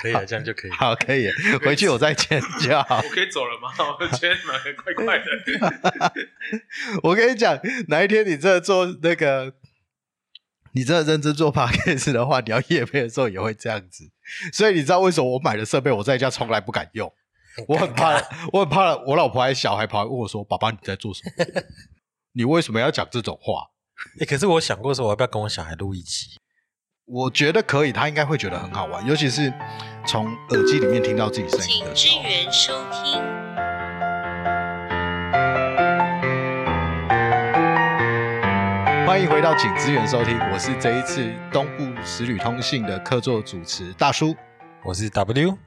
可以啊，这样就可以。好，可以，回去我再剪就好。我可以走了吗？我觉得蛮快快的。我跟你讲，哪一天你真的做那个，你真的认真做 podcast 的话，你要夜配的时候也会这样子。所以你知道为什么我买的设备我在家从来不敢用？我很怕，我很怕我老婆还小孩跑来问我说：“爸爸你在做什么？你为什么要讲这种话欸可是我想过说，我要不要跟我小孩录一集？？”我觉得可以，他应该会觉得很好玩，尤其是从耳机里面听到自己声音请支的时候。援收听。欢迎回到请支援收听，我是这一次东部十旅通信的客座主持大叔。我是 W，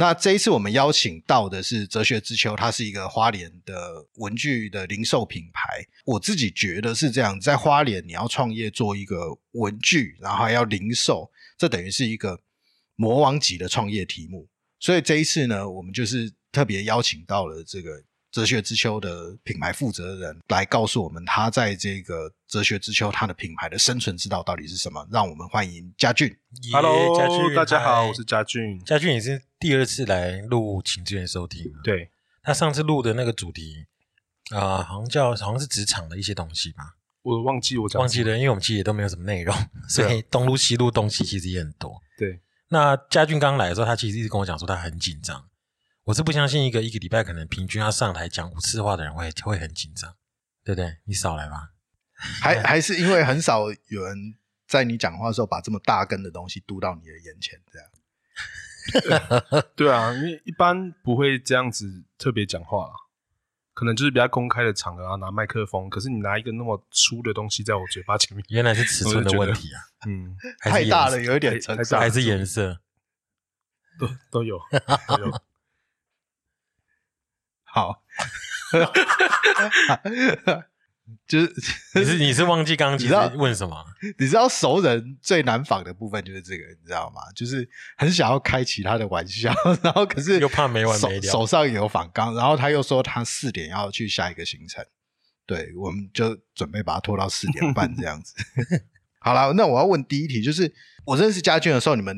那这一次我们邀请到的是哲学之秋，它是一个花莲的文具的零售品牌。我自己觉得是这样，在花莲你要创业做一个文具，然后还要零售，这等于是一个魔王级的创业题目。所以这一次呢，我们就是特别邀请到了这个哲学之秋的品牌负责人来告诉我们，他在这个哲学之秋他的品牌的生存之道到底是什么。让我们欢迎家俊。耶 Hello，家俊大家好，我是家俊。家俊，也是第二次来录请支援收听。，对，他上次录的那个主题啊、好像叫好像是职场的一些东西吧，我忘记我讲忘记了，因为我们其实也都没有什么内容，所以东录西录东西其实也很多。对，那家俊刚来的时候，他其实一直跟我讲说他很紧张。我是不相信一个一个礼拜可能平均要上台讲五次话的人会会很紧张，对不对？你少来吧。还还是因为很少有人在你讲话的时候把这么大根的东西嘟到你的眼前，这样。对啊，因为一般不会这样子特别讲话啦，可能就是比较公开的场合啊，拿麦克风。可是你拿一个那么粗的东西在我嘴巴前面，原来是尺寸的问题啊，嗯，太大了，有一点。还是颜色？都都有都有。好，就是 你是你是忘记刚刚其实你知道问什么？你知道熟人最难仿的部分就是这个，你知道吗？就是很想要开其他的玩笑，然后可是 又怕没完手没了手上有仿钢，然后他又说他四点要去下一个行程，对，我们就准备把他拖到四点半这样子。好了，那我要问第一题，就是我认识家俊的时候，你们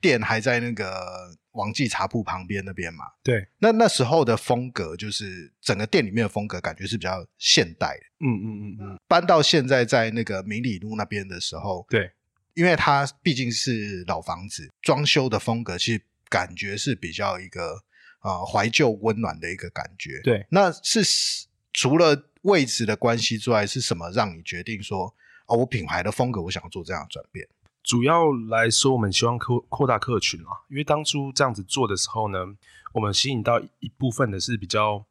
店还在那个王记茶铺旁边那边嘛？对，那那时候的风格，就是整个店里面的风格，感觉是比较现代的。嗯嗯嗯嗯，搬到现在在那个明理路那边的时候，对，因为它毕竟是老房子，装修的风格其实感觉是比较一个呃怀旧温暖的一个感觉。对那是除了位置的关系之外，是什么让你决定说哦，我品牌的风格我想要做这样的转变？主要来说，我们希望扩扩大客群啊，因为当初这样子做的时候呢，我们吸引到一部分的是比较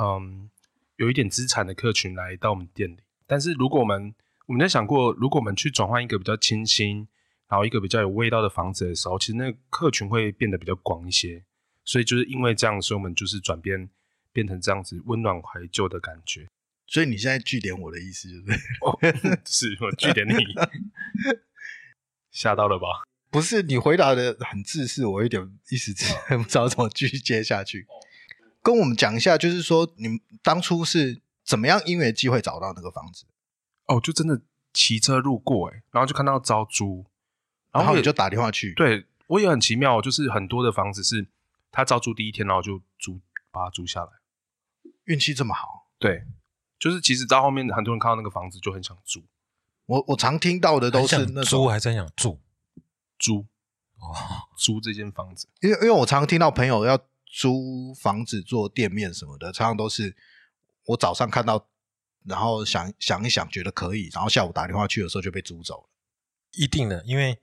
嗯有一点资产的客群来到我们店里。但是如果我们我们在想过，如果我们去转换一个比较清新，然后一个比较有味道的房子的时候，其实那个客群会变得比较广一些。所以就是因为这样，所以我们就是转变变成这样子温暖怀旧的感觉。所以你现在据点我的意思就是，哦，是我据点你，吓到了吧？不是你回答的很自私，我有点一时之间 不知道怎么继续接下去。跟我们讲一下，就是说你们当初是怎么样因为机会找到那个房子，哦，就真的骑车路过哎，然后就看到招租，然后你就打电话去。，对我也很奇妙，就是很多的房子是他招租第一天，然后就租把它租下来。运气这么好，对，就是其实到后面很多人看到那个房子就很想租我我常听到的都是那种，租还是很想住租哦，租这间房子。因为因为我常听到朋友要租房子做店面什么的，常常都是我早上看到，然后想想一想觉得可以，然后下午打电话去的时候就被租走了。一定的，因为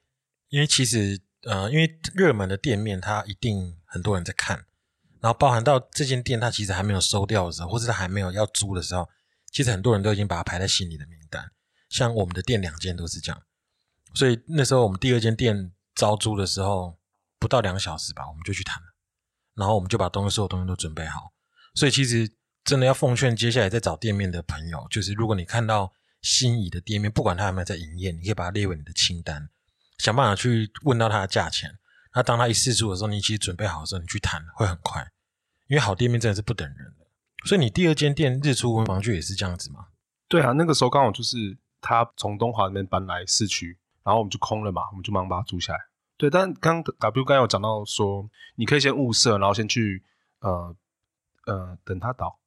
因为其实呃，因为热门的店面，它一定很多人在看，然后包含到这间店它其实还没有收掉的时候，或者它还没有要租的时候，其实很多人都已经把它排在心里的名单。像我们的店两间都是这样，所以那时候我们第二间店招租的时候，不到两个小时吧，我们就去谈了，然后我们就把东西所有东西都准备好。所以其实真的要奉劝接下来在找店面的朋友，就是如果你看到心仪的店面，不管它有没有在营业，你可以把它列为你的清单，想办法去问到它的价钱。那当它一试出的时候，你其实准备好的时候，你去谈会很快，因为好店面真的是不等人的。所以你第二间店日出文房具也是这样子吗？对啊，那个时候刚好就是他从东华那边搬来市区，然后我们就空了嘛，我们就马上把它租下来。对，但刚 W 刚有讲到说，你可以先物色，然后先去呃呃等他倒。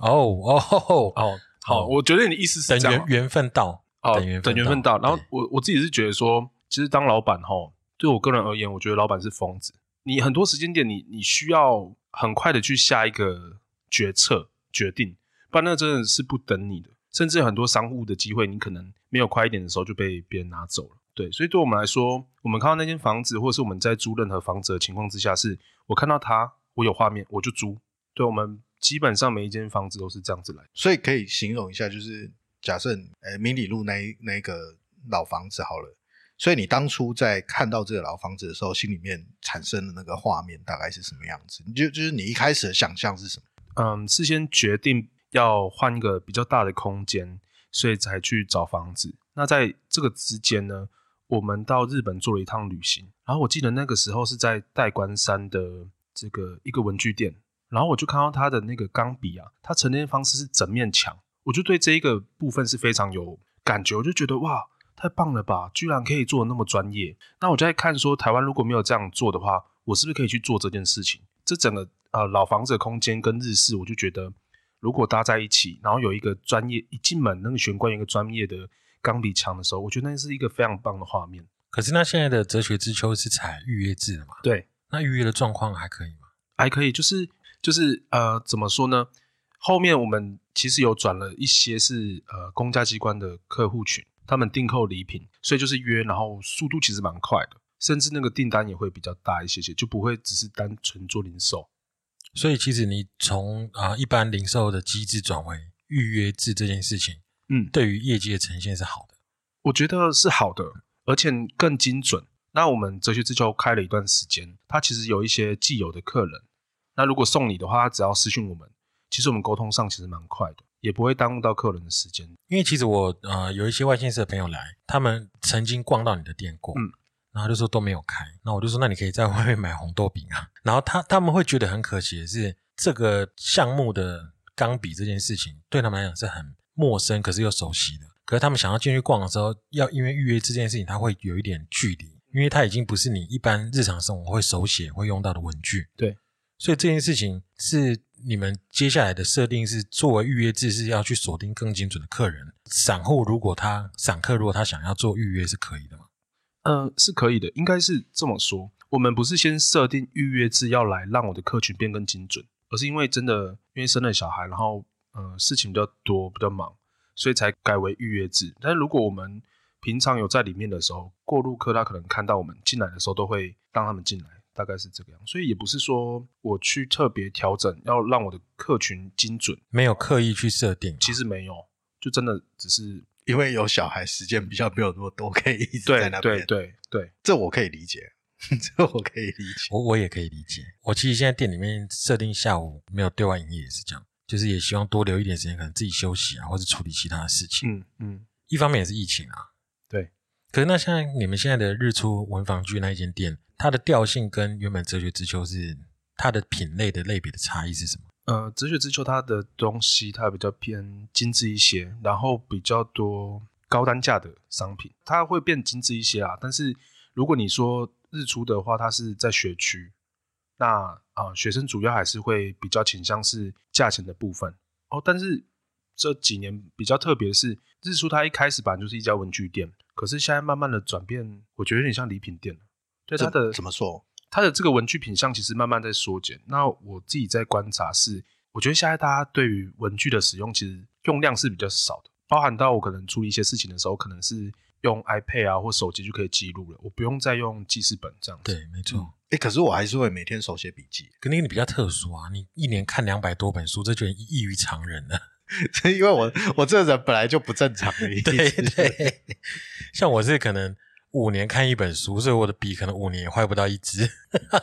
哦哦哦，好，我觉得你的意思是等缘缘分到，哦，等缘分到。然后我我自己是觉得说，其实当老板哈，对我个人而言，我觉得老板是疯子。你很多时间点，你你需要很快的去下一个决策决定，不然那真的是不等你的。甚至很多商务的机会，你可能没有快一点的时候就被别人拿走了。对，所以对我们来说，我们看到那间房子，或者是我们在租任何房子的情况之下，是我看到它，我有画面，我就租。对，我们基本上每一间房子都是这样子来的。所以可以形容一下，就是假设呃明理路那一那个老房子好了，所以你当初在看到这个老房子的时候，心里面产生的那个画面大概是什么样子？你就就是你一开始的想象是什么？嗯，事先决定要换一个比较大的空间，所以才去找房子。那在这个之间呢，我们到日本做了一趟旅行。然后我记得那个时候是在代官山的这个一个文具店，然后我就看到它的那个钢笔啊，它陈列方式是整面墙，我就对这一个部分是非常有感觉，我就觉得哇，太棒了吧，居然可以做的那么专业。那我就在看说，台湾如果没有这样做的话，我是不是可以去做这件事情？这整个呃老房子的空间跟日式，我就觉得如果搭在一起，然后有一个专业一进门那个玄关有一个专业的钢笔墙的时候，我觉得那是一个非常棒的画面。可是那现在的哲学之秋是采预约制的嘛？对，那预约的状况还可以吗？还可以，就是就是呃，怎么说呢？后面我们其实有转了一些是呃公家机关的客户群，他们订购礼品，所以就是约，然后速度其实蛮快的，甚至那个订单也会比较大一些些，就不会只是单纯做零售。所以其实你从啊、一般零售的机制转为预约制这件事情，嗯，对于业绩的呈现是好的。我觉得是好的，而且更精准。那我们哲学之秋开了一段时间，它其实有一些既有的客人，那如果送你的话，他只要私讯我们，其实我们沟通上其实蛮快的，也不会耽误到客人的时间。因为其实我呃有一些外县市的朋友来，他们曾经逛到你的店过，嗯，然后就说都没有开，那我就说那你可以在外面买红豆饼啊。然后他他们会觉得很可惜的是，这个项目的钢笔这件事情对他们来讲是很陌生，可是又熟悉的。可是他们想要进去逛的时候，要因为预约这件事情，他会有一点距离，因为它已经不是你一般日常生活会手写会用到的文具。对，所以这件事情是你们接下来的设定是作为预约制是要去锁定更精准的客人。散户如果他散客如果他想要做预约是可以的嘛？嗯，是可以的，应该是这么说。我们不是先设定预约制要来让我的客群变更精准，而是因为真的因为生了小孩，然后呃事情比较多，比较忙，所以才改为预约制。但是如果我们平常有在里面的时候，过路客他可能看到我们进来的时候，都会让他们进来，大概是这个样。所以也不是说我去特别调整，要让我的客群精准，没有刻意去设定，其实没有，就真的只是因为有小孩，时间比较没有那么多，可以一直在那边。对对对，这我可以理解，这我可以理解。我我也可以理解。我其实现在店里面设定下午没有对外营业也是这样，就是也希望多留一点时间，可能自己休息啊，或者处理其他的事情。嗯嗯，一方面也是疫情啊，对。可是那像你们现在的日出文房具那一间店，它的调性跟原本哲学之秋是它的品类的类别的差异是什么？呃，哲学之秋它的东西它比较偏精致一些，然后比较多高单价的商品，它会变精致一些啊。但是如果你说日出的话，它是在学区，那啊、呃学生主要还是会比较倾向是价钱的部分哦。但是这几年比较特别的是，日出它一开始本来就是一家文具店，可是现在慢慢的转变，我觉得有点像礼品店了。对它的怎么说？它的这个文具品相其实慢慢在缩减。那我自己在观察是，我觉得现在大家对于文具的使用其实用量是比较少的，包含到我可能处理一些事情的时候，可能是用 iPad 啊或手机就可以记录了，我不用再用记事本这样子。对，没错。哎，可是我还是会每天手写笔记，可那个你比较特殊啊，你一年看两百多本书，这就异于常人了。因为我我这人本来就不正常的意思。对对，像我是可能五年看一本书，所以我的笔可能五年也坏不到一支，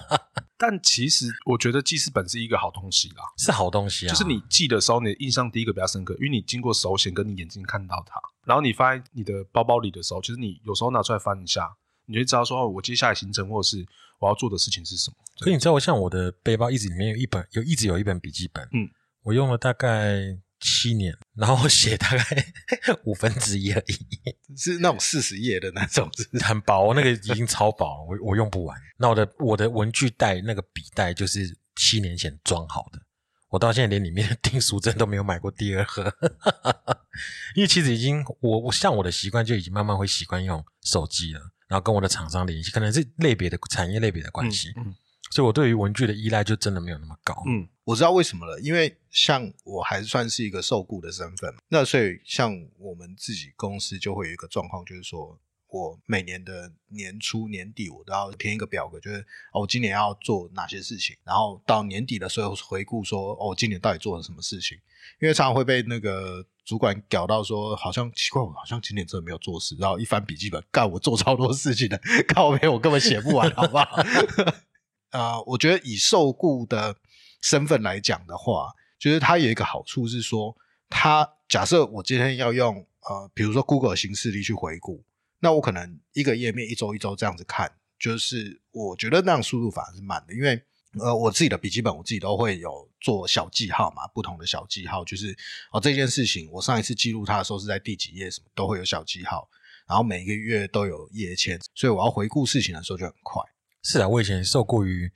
但其实我觉得记事本是一个好东西啦，是好东西啊。就是你记的时候，你的印象第一个比较深刻，因为你经过手写跟你眼睛看到它，然后你放在你的包包里的时候，其实你有时候拿出来翻一下，你就知道说哦，我接下来行程或者是我要做的事情是什么。所以你知道，像我的背包一直里面有一本，有一直有一本笔记本，嗯，我用了大概七年，然后我写大概五分之一而已，是那种四十页的那种，是不是很薄，那个已经超薄了，我我用不完。那我的我的文具袋那个笔袋就是七年前装好的，我到现在连里面的订书针都没有买过第二盒，因为其实已经我我像我的习惯就已经慢慢会习惯用手机了，然后跟我的厂商联系，可能是类别的产业类别的关系，嗯所以我对于文具的依赖就真的没有那么高。嗯我知道为什么了，因为像我还算是一个受雇的身份，那所以像我们自己公司就会有一个状况，就是说我每年的年初年底我都要填一个表格，就是哦，今年要做哪些事情，然后到年底的时候回顾说哦，今年到底做了什么事情，因为常常会被那个主管搞到说，好像奇怪，我好像今年真的没有做事，然后一翻笔记本，干我做超多事情的，靠没我根本写不完，好不好？呃，我觉得以受雇的身份来讲的话，就是它有一个好处是说，它假设我今天要用呃，比如说 Google 形式力去回顾，那我可能一个页面一周一周这样子看，就是我觉得那样速度反而是慢的，因为呃，我自己的笔记本我自己都会有做小记号嘛，不同的小记号，就是哦这件事情我上一次记录它的时候是在第几页，什么都会有小记号，然后每个月都有页签，所以我要回顾事情的时候就很快。是啊，我以前受雇于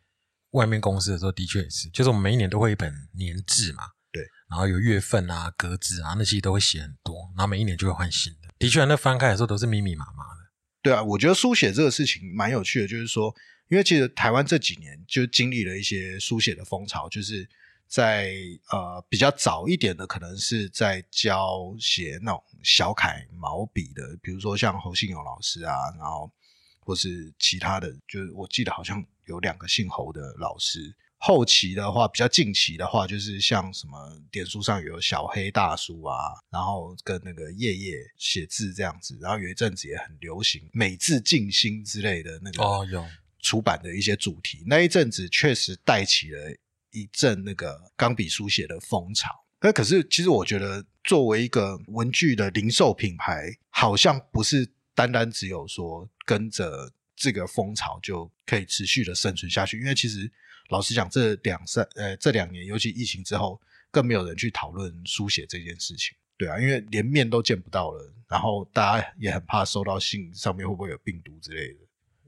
外面公司的时候，的确也是，就是我们每一年都会一本年制嘛，对，然后有月份啊、格子啊，那些都会写很多，然后每一年就会换新的。的确，那翻开的时候都是密密麻麻的。对啊，我觉得书写这个事情蛮有趣的，就是说，因为其实台湾这几年就经历了一些书写的风潮，就是在呃比较早一点的，可能是在教写那种小楷毛笔的，比如说像侯信勇老师啊，然后或是其他的，就是我记得好像有两个姓侯的老师。后期的话，比较近期的话，就是像什么点书上有小黑大叔啊，然后跟那个夜夜写字这样子，然后有一阵子也很流行美字静心之类的那个哦有出版的一些主题，那一阵子确实带起了一阵那个钢笔书写的风潮。那可是，其实我觉得，作为一个文具的零售品牌，好像不是单单只有说跟着这个风潮就可以持续的生存下去，因为其实老实讲，这两三呃这两年，尤其疫情之后，更没有人去讨论书写这件事情。对啊，因为连面都见不到了，然后大家也很怕收到信上面会不会有病毒之类的。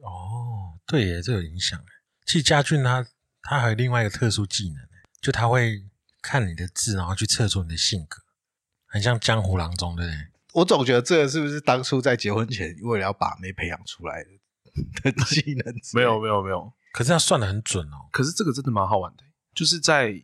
哦，对耶，这有影响耶。其实家俊他他还有另外一个特殊技能耶，就他会看你的字，然后去测出你的性格，很像江湖郎中，对不对？我总觉得这个是不是当初在结婚前为了要把妹培养出来的的 技能？没有，没有没有，可是他算的很准哦。可是这个真的蛮好玩的，就是在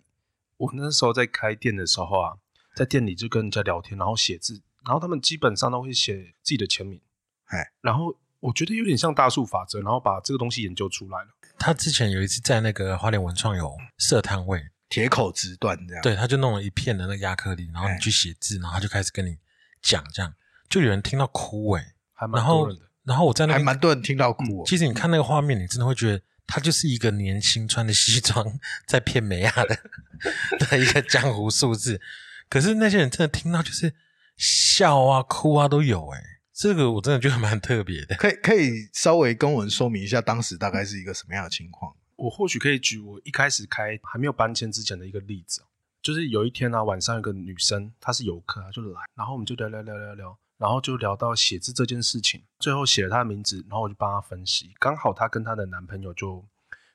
我那时候在开店的时候啊，在店里就跟人家聊天，然后写字，然后他们基本上都会写自己的签名，哎，然后我觉得有点像大数法则，然后把这个东西研究出来了。他之前有一次在那个花莲文创有设摊位，铁口直断这样。对，他就弄了一片的那个亚克力，然后你去写字，然后他就开始跟你讲，这样就有人听到哭哎，还蛮多人的。然后我在那还蛮多人听到哭、哦。其实你看那个画面，你真的会觉得他就是一个年轻穿的西装 在骗美亚的 的一个江湖术士。可是那些人真的听到就是笑啊、哭啊都有哎、这个我真的觉得蛮特别的。可以可以稍微跟我们说明一下，当时大概是一个什么样的情况？我或许可以举我一开始开还没有搬迁之前的一个例子哦，就是有一天啊，晚上有个女生，她是游客，她就来，然后我们就聊聊聊聊聊，然后就聊到写字这件事情，最后写了她的名字，然后我就帮她分析，刚好她跟她的男朋友就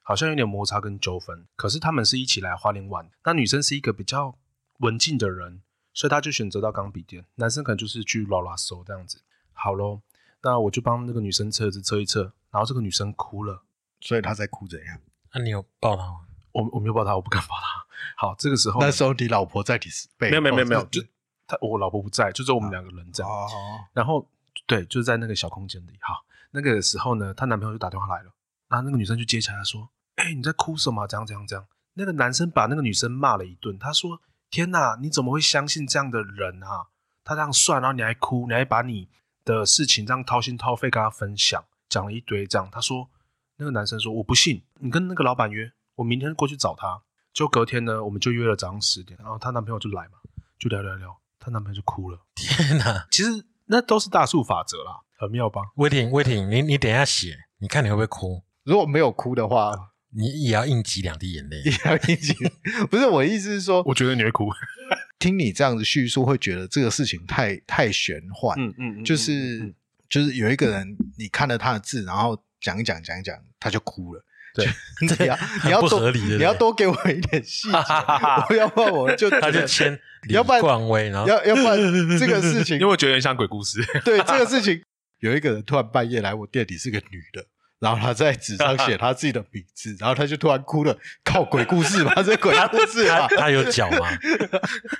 好像有点摩擦跟纠纷，可是他们是一起来花莲玩，那女生是一个比较文静的人，所以她就选择到钢笔店，男生可能就是去拉拉手这样子。好咯，那我就帮那个女生测字测一测，然后这个女生哭了。所以她在哭怎样？那、你有抱她吗？我我没有抱她，我不敢抱她。好，这个时候那时候你老婆在你背没有没有没有没有，就是他我老婆不在，就只有我们两个人这样。哦，然后对，就是在那个小空间里。哈，那个时候呢，她男朋友就打电话来了，然后那个女生就接起来说：“哎、你在哭什么？这样这样这样。”那个男生把那个女生骂了一顿，他说：“天哪，你怎么会相信这样的人啊？他这样算，然后你还哭，你还把你的事情这样掏心掏肺跟他分享，讲了一堆这样。”他说：“那个男生说我不信，你跟那个老板约，我明天过去找他。”就隔天呢，我们就约了早上十点，然后她男朋友就来嘛，就聊聊聊，她男朋友就哭了。天哪！其实那都是大数法则啦，很妙吧？威霆，威霆，你你等一下写，你看你会不会哭？如果没有哭的话，你也要应急两滴眼泪 也。要一起。不是我的意思是说，我觉得你会哭。听你这样子叙述，会觉得这个事情太太玄幻。嗯嗯嗯，就是、就是有一个人，你看了他的字，然后讲一讲讲一讲，他就哭了。对 就你要你要不多你要多给我一点细节，我 要不然我就他就签李要不然冠威，然后要要不然 这个事情因为我觉得很像鬼故事。对这个事情，有一个人突然半夜来我店里，是个女的，然后她在纸上写她自己的名字，然后她就突然哭了，靠鬼故事吧？这鬼故事他吗？他有脚吗？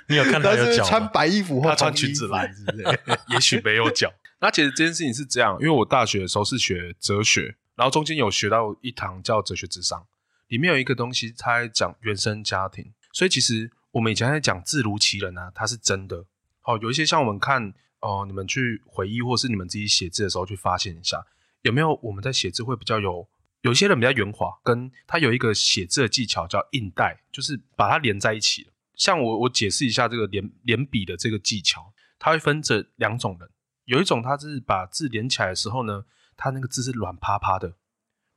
你有看到她是有脚？穿白衣服或她穿裙子来是不是？也许没有脚。那其实这件事情是这样，因为我大学的时候是学哲学，然后中间有学到一堂叫哲学智商，里面有一个东西，它在讲原生家庭，所以其实我们以前在讲字如其人啊，它是真的。好、有一些像我们看哦、你们去回忆或是你们自己写字的时候去发现一下，有没有我们在写字会比较有。有些人比较圆滑，跟他有一个写字的技巧叫印带，就是把它连在一起。像我，我解释一下这个连连笔的这个技巧，它会分着两种人，有一种他是把字连起来的时候呢，他那个字是软趴趴的，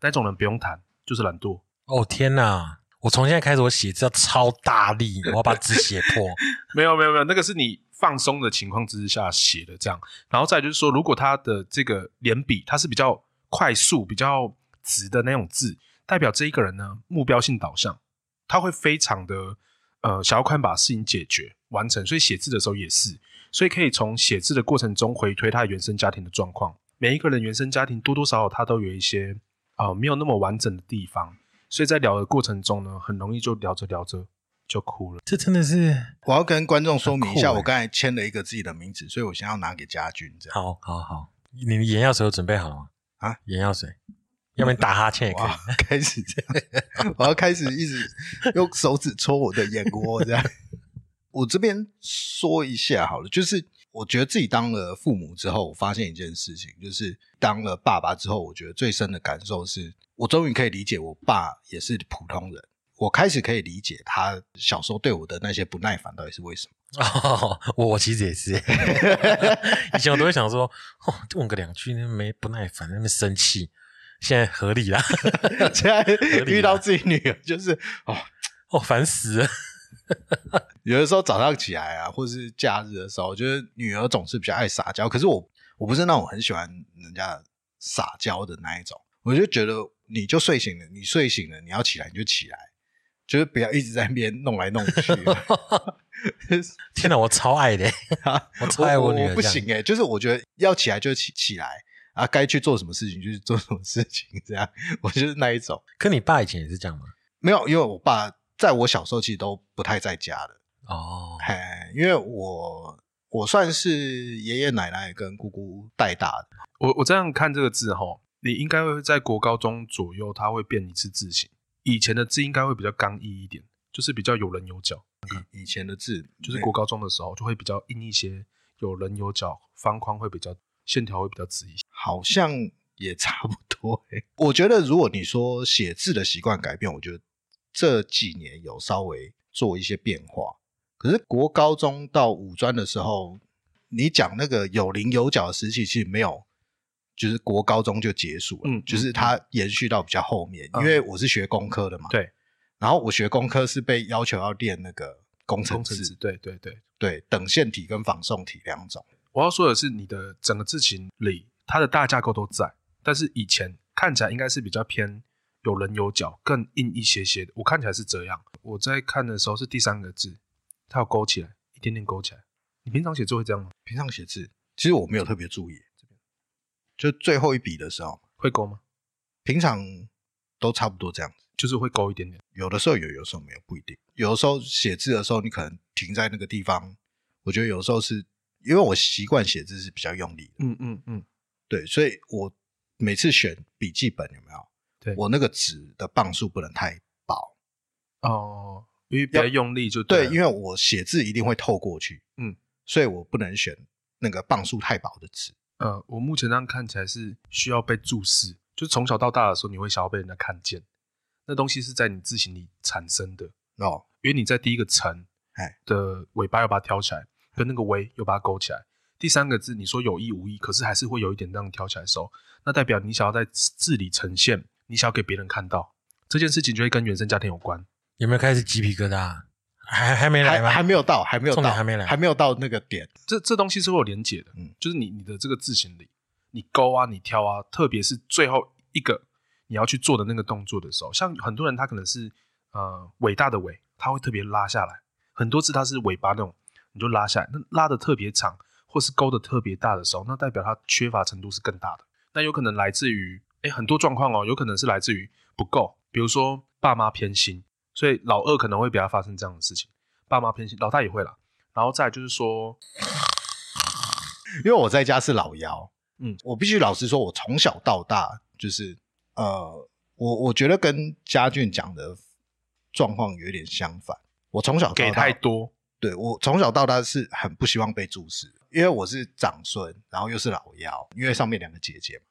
那种人不用谈，就是懒惰。哦天哪！我从现在开始，我写字要超大力，我要把纸写破。没有没有没有，那个是你放松的情况之下写的这样。然后再就是说，如果他的这个连笔它是比较快速、比较直的那种字，代表这一个人呢目标性导向，他会非常的呃想要快把事情解决完成，所以写字的时候也是，所以可以从写字的过程中回推他原生家庭的状况。每一个人原生家庭多多少少他都有一些呃没有那么完整的地方，所以在聊的过程中呢，很容易就聊着聊着就哭了。这真的是我要跟观众说明一下，欸我刚才签了一个自己的名字，所以我先要拿给家军，这样。好好好。你的眼药水有准备好了吗？啊，眼药水，要不然打哈欠也可以。开始这样，我要开始一直用手指戳我的眼窝，这样。我这边说一下好了，就是我觉得自己当了父母之后，我发现一件事情，就是当了爸爸之后，我觉得最深的感受是，我终于可以理解我爸也是普通人，我开始可以理解他小时候对我的那些不耐烦到底是为什么。哦，我我其实也是，以前我都会想说，哦，问个两句没不耐烦，那么生气，现在合理啦，现在遇到自己女儿，就是哦，哦，烦死了。有的时候早上起来啊，或是假日的时候，我觉得女儿总是比较爱撒娇。可是我我不是那种很喜欢人家撒娇的那一种，我就觉得你就睡醒了，你睡醒了，你要起来你就起来，就是不要一直在那边弄来弄去。天哪，我超爱的，我超爱我女儿不行哎、就是我觉得要起来就起起来啊，该去做什么事情就去做什么事情，这样我就是那一种。可你爸以前也是这样吗？没有，因为我爸在我小时候其实都不太在家的。哦，嘿，因为我我算是爷爷奶奶跟姑姑带大的，我我这样看这个字哈，你应该会在国高中左右，它会变一次字形。以前的字应该会比较刚毅一点，就是比较有棱有角。以以前的字就是国高中的时候就会比较硬一些，有棱有角，方框会比较线条会比较直一些。好像也差不多、欸。我觉得如果你说写字的习惯改变，我觉得这几年有稍微做一些变化。可是国高中到五专的时候，你讲那个有棱有角的时期，其实没有，就是国高中就结束了，嗯就是它延续到比较后面。嗯因为我是学工科的嘛，对，然后我学工科是被要求要练那个工程字工程字，，对对对。对，等线体跟仿宋体两种。我要说的是，你的整个字形里，它的大架构都在，但是以前看起来应该是比较偏有棱有角，更硬一些些的。我看起来是这样。我在看的时候是第三个字，它有勾起来，一点点勾起来。你平常写字会这样吗？平常写字，其实我没有特别注意，就最后一笔的时候，会勾吗？平常都差不多这样子。就是会勾一点点。有的时候有，有的时候没有，不一定。有的时候写字的时候，你可能停在那个地方，我觉得有时候是因为我习惯写字是比较用力的，嗯嗯嗯，对，所以我每次选笔记本有没有？对我那个纸的磅数不能太薄，哦，因为比较用力就了，对因为我写字一定会透过去，嗯，所以我不能选那个磅数太薄的纸。呃，我目前这样看起来是需要被注视，就是从小到大的时候，你会想要被人家看见，那东西是在你字形里产生的，哦，因为你在第一个层哎的尾巴要把它挑起来，跟那个尾又把它勾起来。第三个字你说有意无意，可是还是会有一点这样挑起来的时候，那代表你想要在字里呈现，你想要给别人看到这件事情，就会跟原生家庭有关。有没有开始鸡皮疙瘩？还还没来吗？还还没有到，还没有到，还没来还没有到那个点。这这东西是会有连结的，嗯就是你你的这个字形里，你勾啊，你挑啊，特别是最后一个你要去做的那个动作的时候，像很多人他可能是呃伟大的伟，他会特别拉下来，很多字他是尾巴那种，你就拉下来，那拉的特别长，或是勾的特别大的时候，那代表他缺乏程度是更大的。那有可能来自于哎很多状况哦，有可能是来自于不够，比如说爸妈偏心，所以老二可能会比较发生这样的事情，爸妈偏心，老大也会啦。然后再就是说，因为我在家是老幺，嗯，我必须老实说，我从小到大就是呃，我我觉得跟家俊讲的状况有一点相反。我从小给太多，对我从小到大是很不希望被注视，因为我是长孙，然后又是老幺，因为上面两个姐姐嘛，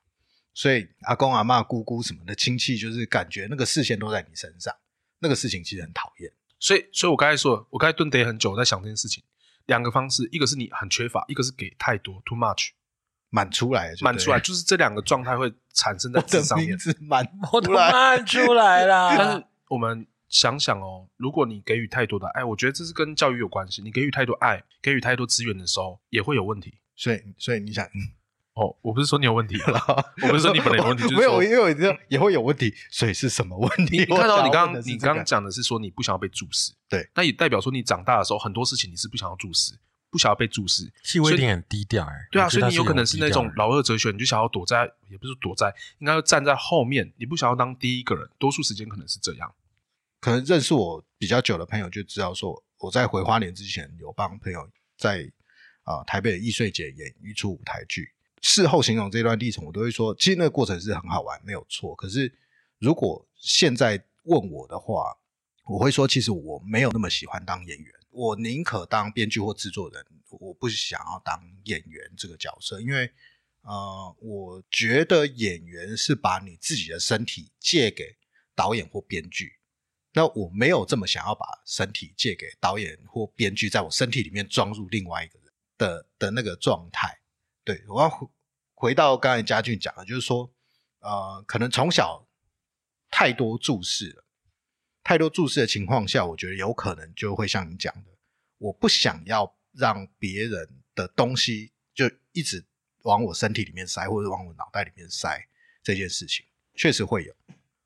所以阿公阿妈、姑姑什么的亲戚，就是感觉那个视线都在你身上，那个事情其实很讨厌。所以，所以我刚才说，我刚才蹲得很久，我在想这件事情。两个方式，一个是你很缺乏，一个是给太多 （too much），满出来满出来，就是这两个状态会产生在字上面满我都出来，漫出来但是。我们想想哦，如果你给予太多的爱，我觉得这是跟教育有关系。你给予太多爱，给予太多资源的时候，也会有问题。所以所以你想，嗯哦，我不是说你有问题啊，我不是说你本人有问题，就是没有，因为我知道也会有问题，所以是什么问题？你你看到你刚刚你刚刚讲的是说你不想要被注视，对，那也代表说你长大的时候很多事情你是不想要注视，不想要被注视，其实我一定很低调哎。对啊，所以你有可能是那种老二哲学，你就想要躲在，也不是躲在，应该要站在后面，你不想要当第一个人，多数时间可能是这样。可能认识我比较久的朋友就知道，说我在回花莲之前有帮朋友在啊、台北的易碎节演一出舞台剧。事后形容这段历程，我都会说，其实那个过程是很好玩，没有错。可是如果现在问我的话，我会说，其实我没有那么喜欢当演员，我宁可当编剧或制作人，我不想要当演员这个角色，因为呃，我觉得演员是把你自己的身体借给导演或编剧，那我没有这么想要把身体借给导演或编剧，在我身体里面装入另外一个人的的那个状态。对我要回回到刚才嘉俊讲的，就是说，呃，可能从小太多注视了，太多注视的情况下，我觉得有可能就会像你讲的，我不想要让别人的东西就一直往我身体里面塞，或者往我脑袋里面塞，这件事情确实会有。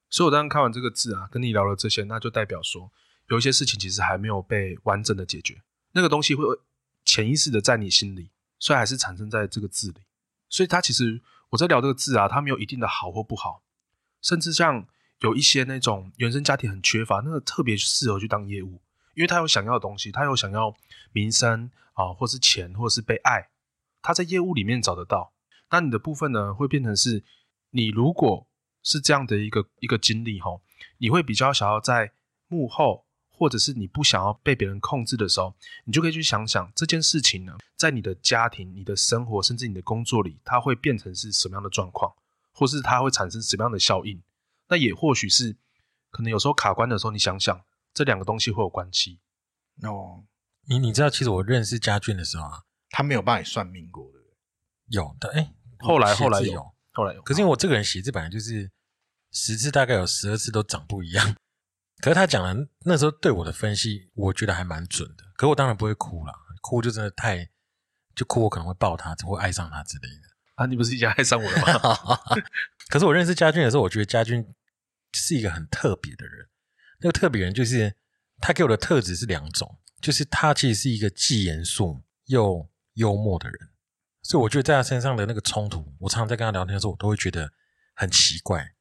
所以我刚刚看完这个字啊，跟你聊了这些，那就代表说有一些事情其实还没有被完整的解决，那个东西会潜意识的在你心里，所以还是产生在这个字里。所以它其实我在聊这个字啊，它没有一定的好或不好，甚至像有一些那种原生家庭很缺乏，那个特别适合去当业务，因为他有想要的东西，他有想要名声啊，或是钱，或是被爱，他在业务里面找得到。那你的部分呢，会变成是你如果是这样的一个一个经历哈，你会比较想要在幕后，或者是你不想要被别人控制的时候，你就可以去想想这件事情呢，在你的家庭、你的生活，甚至你的工作里，它会变成是什么样的状况，或是它会产生什么样的效应。那也或许是可能有时候卡关的时候，你想想这两个东西会有关系。哦，你你知道，其实我认识家俊的时候啊，他没有帮你算命过，对不对？有的哎，后来后来有，后来有，可是因为我这个人写字本来就是十次大概有十二次都长不一样，可是他讲的那时候对我的分析，我觉得还蛮准的。可我当然不会哭啦，哭就真的太就哭，我可能会抱他，会爱上他之类的。啊，你不是已经爱上我了吗？可是我认识家俊的时候，我觉得家俊是一个很特别的人。那个特别人就是他给我的特质是两种，就是他其实是一个既严肃又幽默的人。所以我觉得在他身上的那个冲突，我常常在跟他聊天的时候，我都会觉得很奇怪。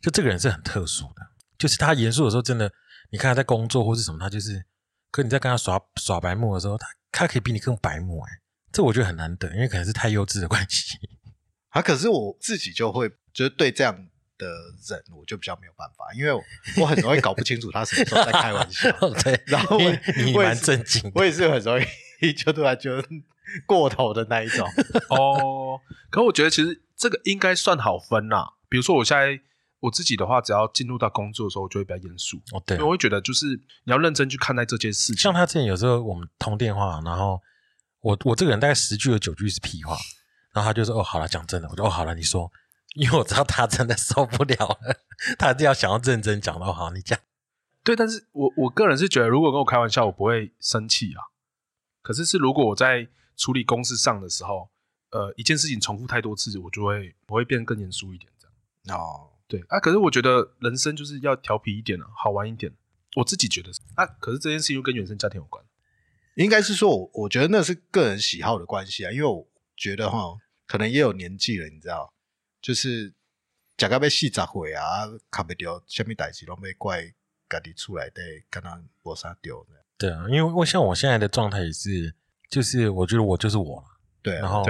就这个人是很特殊的，就是他严肃的时候，真的，你看他在工作或是什么，他就是，可你在跟他耍耍白目的时候，他他可以比你更白目哎、这我觉得很难得，因为可能是太幼稚的关系。啊，可是我自己就会，就是对这样的人，我就比较没有办法，因为我我很容易搞不清楚他什么时候在开玩笑，对，然后我因为你蛮震惊的，我也是很容易就突然觉得 过头的那一种。哦，可我觉得其实这个应该算好分啦。比如说我现在我自己的话，只要进入到工作的时候，我就会比较严肃，哦，对因为，我会觉得就是你要认真去看待这件事情。像他之前有时候我们通电话，然后我我这个人大概十句有九句是屁话，然后他就说哦好了，讲真的，我说哦好了，你说，因为我知道他真的受不了了，他一定要想要认真讲的，哦好你讲，对，但是我我个人是觉得，如果跟我开玩笑，我不会生气啊。可是是如果我在处理公事上的时候，呃，一件事情重复太多次，我就会我会变得更严肃一点，这样。哦，对啊，可是我觉得人生就是要调皮一点啊，好玩一点。我自己觉得是啊，可是这件事情又跟原生家庭有关。应该是说我我觉得那是个人喜好的关系啊，因为我觉得哈，可能也有年纪了，你知道，就是假个被戏砸毁啊，卡不掉，下面代志都没怪家己出来的，跟他搏杀掉的。对啊，因为我像我现在的状态也是，就是我觉得我就是我了，对啊，然后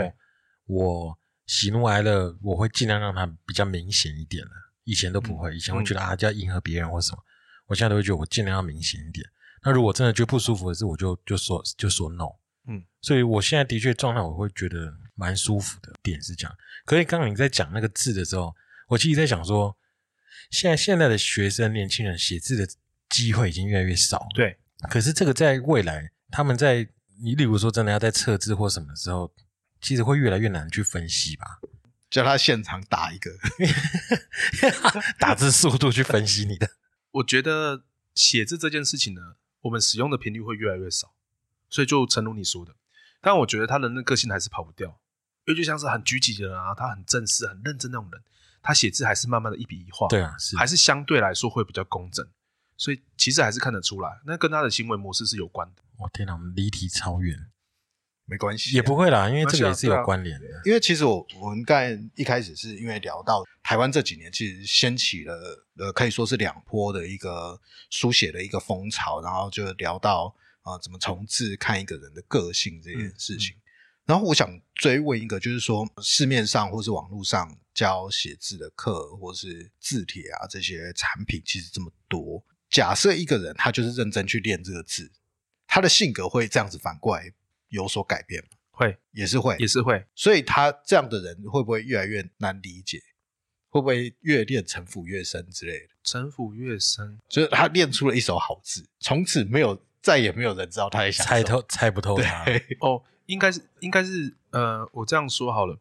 我喜怒哀乐我会尽量让它比较明显一点的，以前都不会，以前会觉得啊就要迎合别人或什么，我现在都会觉得我尽量要明显一点。那如果真的觉得不舒服的事，我就就说就说 no。嗯，所以我现在的确状态我会觉得蛮舒服的点是这样。可是刚刚你在讲那个字的时候，我其实在想说，现在现在的学生年轻人写字的机会已经越来越少。对，可是这个在未来，他们在你例如说真的要在测字或什么时候，其实会越来越难去分析吧？叫他现场打一个，打字速度去分析你的。我觉得写字这件事情呢，我们使用的频率会越来越少，所以就诚如你说的，但我觉得他人的个性还是跑不掉，因为就像是很拘谨的人啊，他很正式、很认真那种人，他写字还是慢慢的一笔一画，对啊，是。还是相对来说会比较工整，所以其实还是看得出来，那跟他的行为模式是有关的。我天哪，我们离题超远，没关系啊，也不会啦，因为这个也是有没关联的。因为其实我我们刚才一开始是因为聊到台湾这几年其实掀起了呃可以说是两波的一个书写的一个风潮，然后就聊到啊、呃怎么从字看一个人的个性这件事情。然后我想追问一个，就是说市面上或是网络上教写字的课或是字帖啊这些产品其实这么多，假设一个人他就是认真去练这个字，他的性格会这样子反过来有所改变吗？会也是会，也是会，所以他这样的人会不会越来越难理解？会不会越练城府越深之类的？城府越深，就是他练出了一手好字，从此没有再也没有人知道他在想猜透猜不透他，哦，应该是应该是呃，我这样说好了。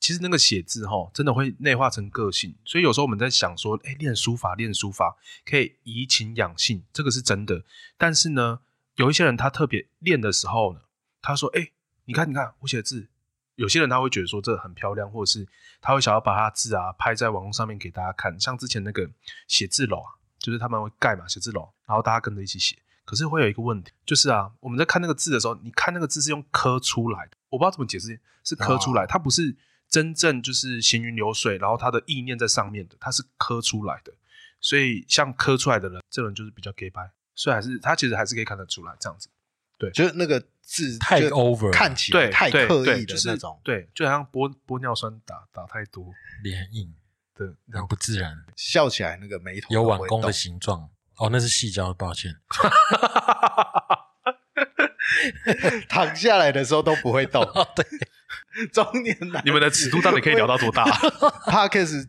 其实那个写字哈，真的会内化成个性，所以有时候我们在想说，哎，练书法，练书法可以怡情养性，这个是真的。但是呢，有一些人他特别练的时候呢，他说，哎，你看，你看我写的字，有些人他会觉得说这很漂亮，或者是他会想要把他的字啊拍在网络上面给大家看，像之前那个写字楼啊，就是他们会盖嘛写字楼，然后大家跟着一起写。可是会有一个问题，就是啊，我们在看那个字的时候，你看那个字是用刻出来的，我不知道怎么解释，是刻出来，哦它不是真正就是行云流水，然后他的意念在上面的，它是刻出来的。所以像刻出来的人，这个人就是比较 gay 白，所以还是他其实还是可以看得出来这样子。就是那个字太就 over 看起来对，对太刻意对就是的那种，对，就好像玻玻尿酸打打太多。脸很硬，的那很不自然，笑起来那个眉头有碗弓的形状。哦，那是细胶，抱歉。躺下来的时候都不会动。哦，对，中年男，你们的尺度到底可以聊到多大？Parkes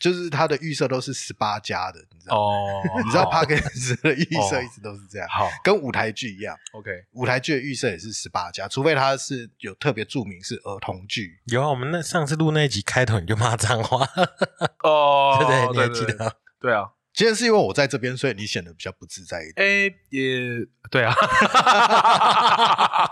就是他的预设都是十八加的，你知道吗？哦，你知道好 Parkes 的预设哦一直都是这样，好跟舞台剧一样。，OK，舞台剧的预设也是十八加，除非他是有特别注明是儿童剧。有啊，我们那上次录那一集开头你就骂脏话，哦，对不对？你还对记得？？对啊，今天是因为我在这边，所以你显得比较不自在一点。哎，也对啊，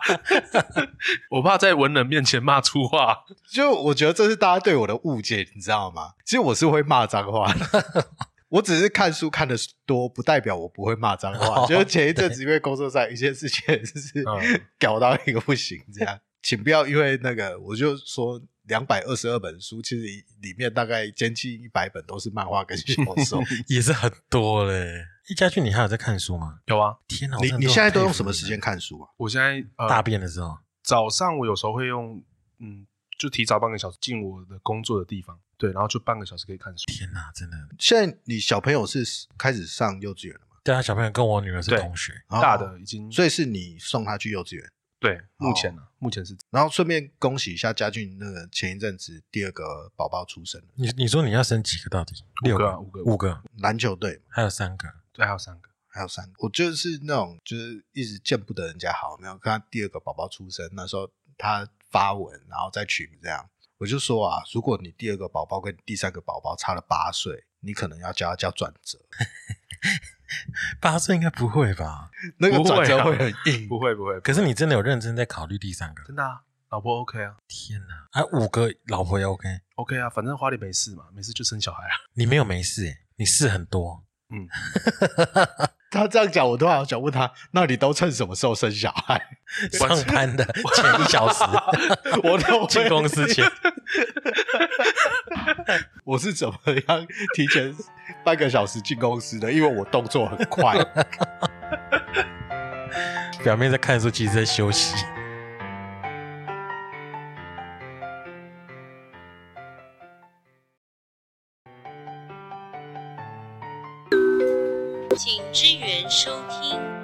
我怕在文人面前骂粗话。就我觉得这是大家对我的误解，你知道吗？其实我是会骂脏话的，我只是看书看的多，不代表我不会骂脏话。哦就是前一阵子因为工作上一些事情，就是嗯搞到一个不行，这样，请不要因为那个，我就说两百二十二本书，其实里面大概将近一百本都是漫画跟小说。也是很多嘞。一家俊，你还有在看书吗？有啊，天哪！你你现在都用什么时间看书啊？我现在呃大便的时候，早上我有时候会用，嗯，就提早半个小时进我的工作的地方，对，然后就半个小时可以看书。天哪，真的。现在你小朋友是开始上幼稚园了吗？对啊，小朋友跟我女儿是同学，哦大的已经，所以是你送他去幼稚园。对，目前呢，目前是然后顺便恭喜一下家俊，那个前一阵子第二个宝宝出生了，你你说你要生几个到底？六个啊五个五个，篮球队嘛还有三个。对，还有三个。还有三个。我就是那种就是一直见不得人家好，没有看他第二个宝宝出生那时候他发文，然后再取名这样，我就说啊，如果你第二个宝宝跟第三个宝宝差了八岁，你可能要叫他叫转折。八岁应该不会吧？那个转折会很硬。不会不会，可是你真的有认真在考虑第三个？真的啊，老婆 OK 啊天哪！啊，五个老婆也 OK，，OK 啊，反正花莲没事嘛，没事就生小孩啊。你没有没事诶，你事很多。嗯，他这样讲，我都好想问他，那你都趁什么时候生小孩？上班的前一小时，我都会进公司前，我是怎么样提前半个小时进公司的？因为我动作很快。表面在看书，其实在休息。请支援收听。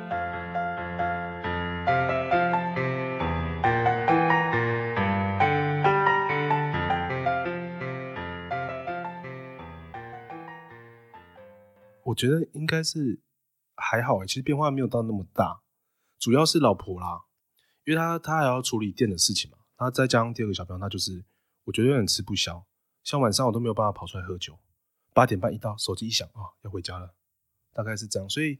觉得应该是还好欸，其实变化没有到那么大，主要是老婆啦，因为她她还要处理店的事情嘛，她再加上第二个小朋友，她就是我觉得有点吃不消，像晚上我都没有办法跑出来喝酒，八点半一到，手机一响啊、要回家了，大概是这样，所以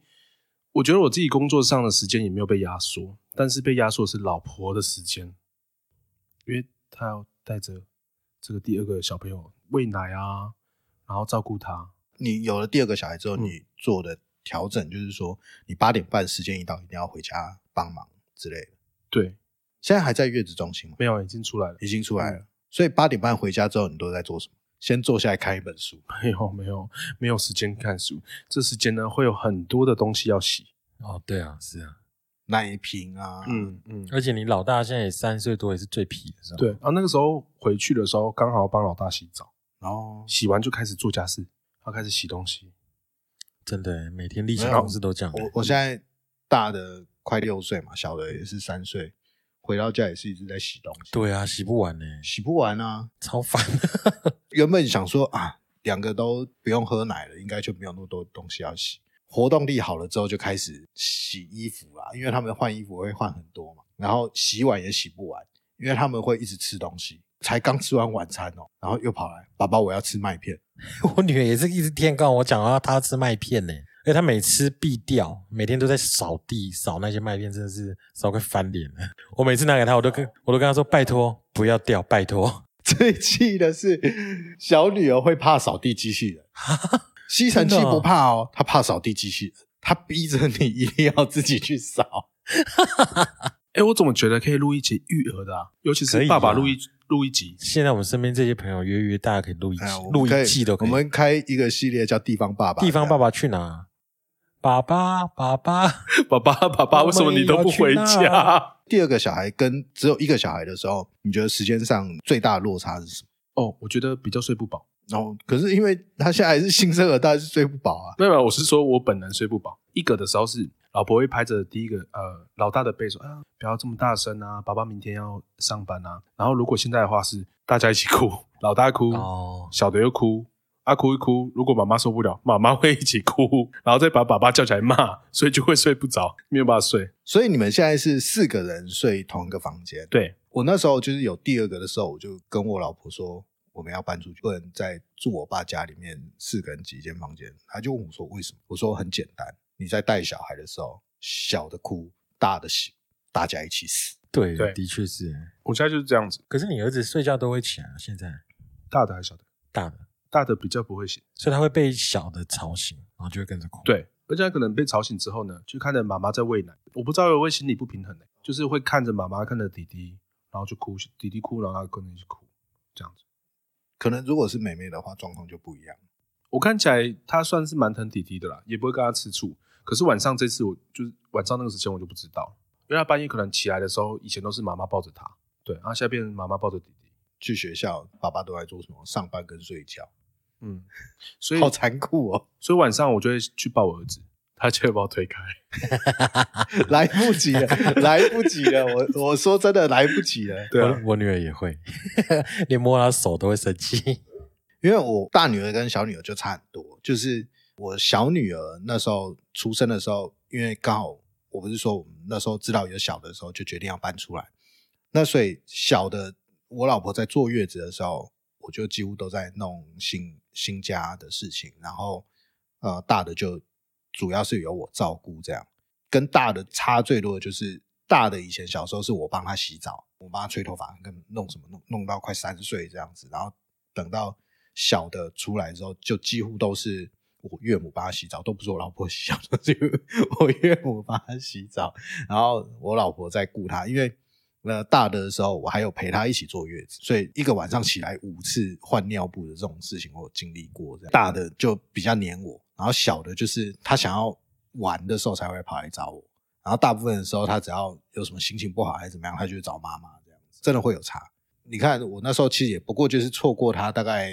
我觉得我自己工作上的时间也没有被压缩，但是被压缩的是老婆的时间，因为她要带着这个第二个小朋友喂奶啊，然后照顾他。你有了第二个小孩之后，嗯你做的调整就是说，你八点半时间一到，一定要回家帮忙之类的。对，现在还在月子中心吗？没有，已经出来了。已经出来了。嗯所以八点半回家之后，你都在做什么？先坐下来看一本书。没有，没有，没有时间看书。这时间呢，会有很多的东西要洗。哦，对啊，是啊，奶瓶啊，嗯嗯，而且你老大现在也三岁多，也是最皮的时候。对。然后那个时候回去的时候，刚好帮老大洗澡，然后洗完就开始做家事，然后开始洗东西。真的，每天例行没有公事都这样。我我现在大的快六岁嘛，小的也是三岁，回到家也是一直在洗东西。对啊，洗不完呢，洗不完啊。超烦。原本想说啊，两个都不用喝奶了，应该就没有那么多东西要洗。活动力好了之后，就开始洗衣服啦，因为他们换衣服会换很多嘛，然后洗碗也洗不完，因为他们会一直吃东西。才刚吃完晚餐哦，然后又跑来，爸爸我要吃麦片。我女儿也是一直天跟我讲要她吃麦片呢，因为她每吃必掉，每天都在扫地扫那些麦片，真的是扫快翻脸了。我每次拿给她，我都跟我都跟她说拜托不要掉，拜托。最气的是，小女儿会怕扫地机器人，吸尘器不怕哦，她怕扫地机器人，她逼着你一定要自己去扫。哎，我怎么觉得可以录一集育儿的啊？尤其是爸爸录一录一集。现在我们身边这些朋友约约，大家可以录一集哎呀，我，录可以一季都可以。我们开一个系列叫“地方爸爸”，地方爸爸去哪？爸爸，爸爸，爸爸，爸爸，为什么你都不回我们也要家？第二个小孩跟只有一个小孩的时候，你觉得时间上最大的落差是什么？哦，我觉得比较睡不饱。然后，可是因为他现在还是新生儿，当然是睡不饱啊。没有，没有我是说我本人睡不饱。一个的时候是老婆会拍着第一个呃老大的背说啊，不要这么大声啊，爸爸明天要上班啊。然后如果现在的话是大家一起哭，老大哭，哦小的又哭，啊哭一哭，如果妈妈受不了，妈妈会一起哭，然后再把爸爸叫起来骂，所以就会睡不着，没有办法睡。所以你们现在是四个人睡同一个房间。对，我那时候就是有第二个的时候，我就跟我老婆说，我们要搬出去，不能再住我爸家里面四个人挤一间房间。她就问我说为什么？我说很简单，你在带小孩的时候，小的哭，大的醒，大家一起死。对，对的确是。我现在就是这样子，可是你儿子睡觉都会起来啊，现在大的还是小的？大的，大的比较不会醒。所以他会被小的吵醒，然后就会跟着哭。，对，而且他可能被吵醒之后呢，就看着妈妈在喂奶，我不知道会不会心理不平衡呢、就是会看着妈妈看着弟弟，然后就哭，弟弟哭，然后他跟着一起哭，这样子。可能如果是妹妹的话，状况就不一样。我看起来他算是蛮疼弟弟的啦，也不会跟他吃醋。可是晚上这次我就是晚上那个时间我就不知道，因为他半夜可能起来的时候，以前都是妈妈抱着他，对，然后现在变成妈妈抱着弟弟，去学校，爸爸都在做什么？上班跟睡觉，嗯，所以 好残酷哦！所以晚上我就会去抱我儿子，他就会把我推开。来不及了，来不及了！我我说真的，来不及了。对啊我我女儿也会，连摸她手都会生气。因为我大女儿跟小女儿就差很多，就是我小女儿那时候出生的时候，因为刚好我不是说我们那时候知道有小的时候，就决定要搬出来，那所以小的我老婆在坐月子的时候，我就几乎都在弄新新家的事情，然后呃大的就主要是由我照顾这样。跟大的差最多的就是大的以前小时候是我帮她洗澡，我帮她吹头发，跟弄什么弄弄到快三岁这样子，然后等到小的出来之后，就几乎都是我岳母帮他洗澡，都不是我老婆洗澡，都是我岳母帮他洗澡，然后我老婆在顾他，因为。那大的时候，我还有陪他一起坐月子，所以一个晚上起来五次换尿布的这种事情，我有经历过。这样大的就比较黏我，然后小的就是他想要玩的时候才会跑来找我，然后大部分的时候他只要有什么心情不好还是怎么样，他就会找妈妈这样子，真的会有差。你看我那时候其实也不过就是错过他大概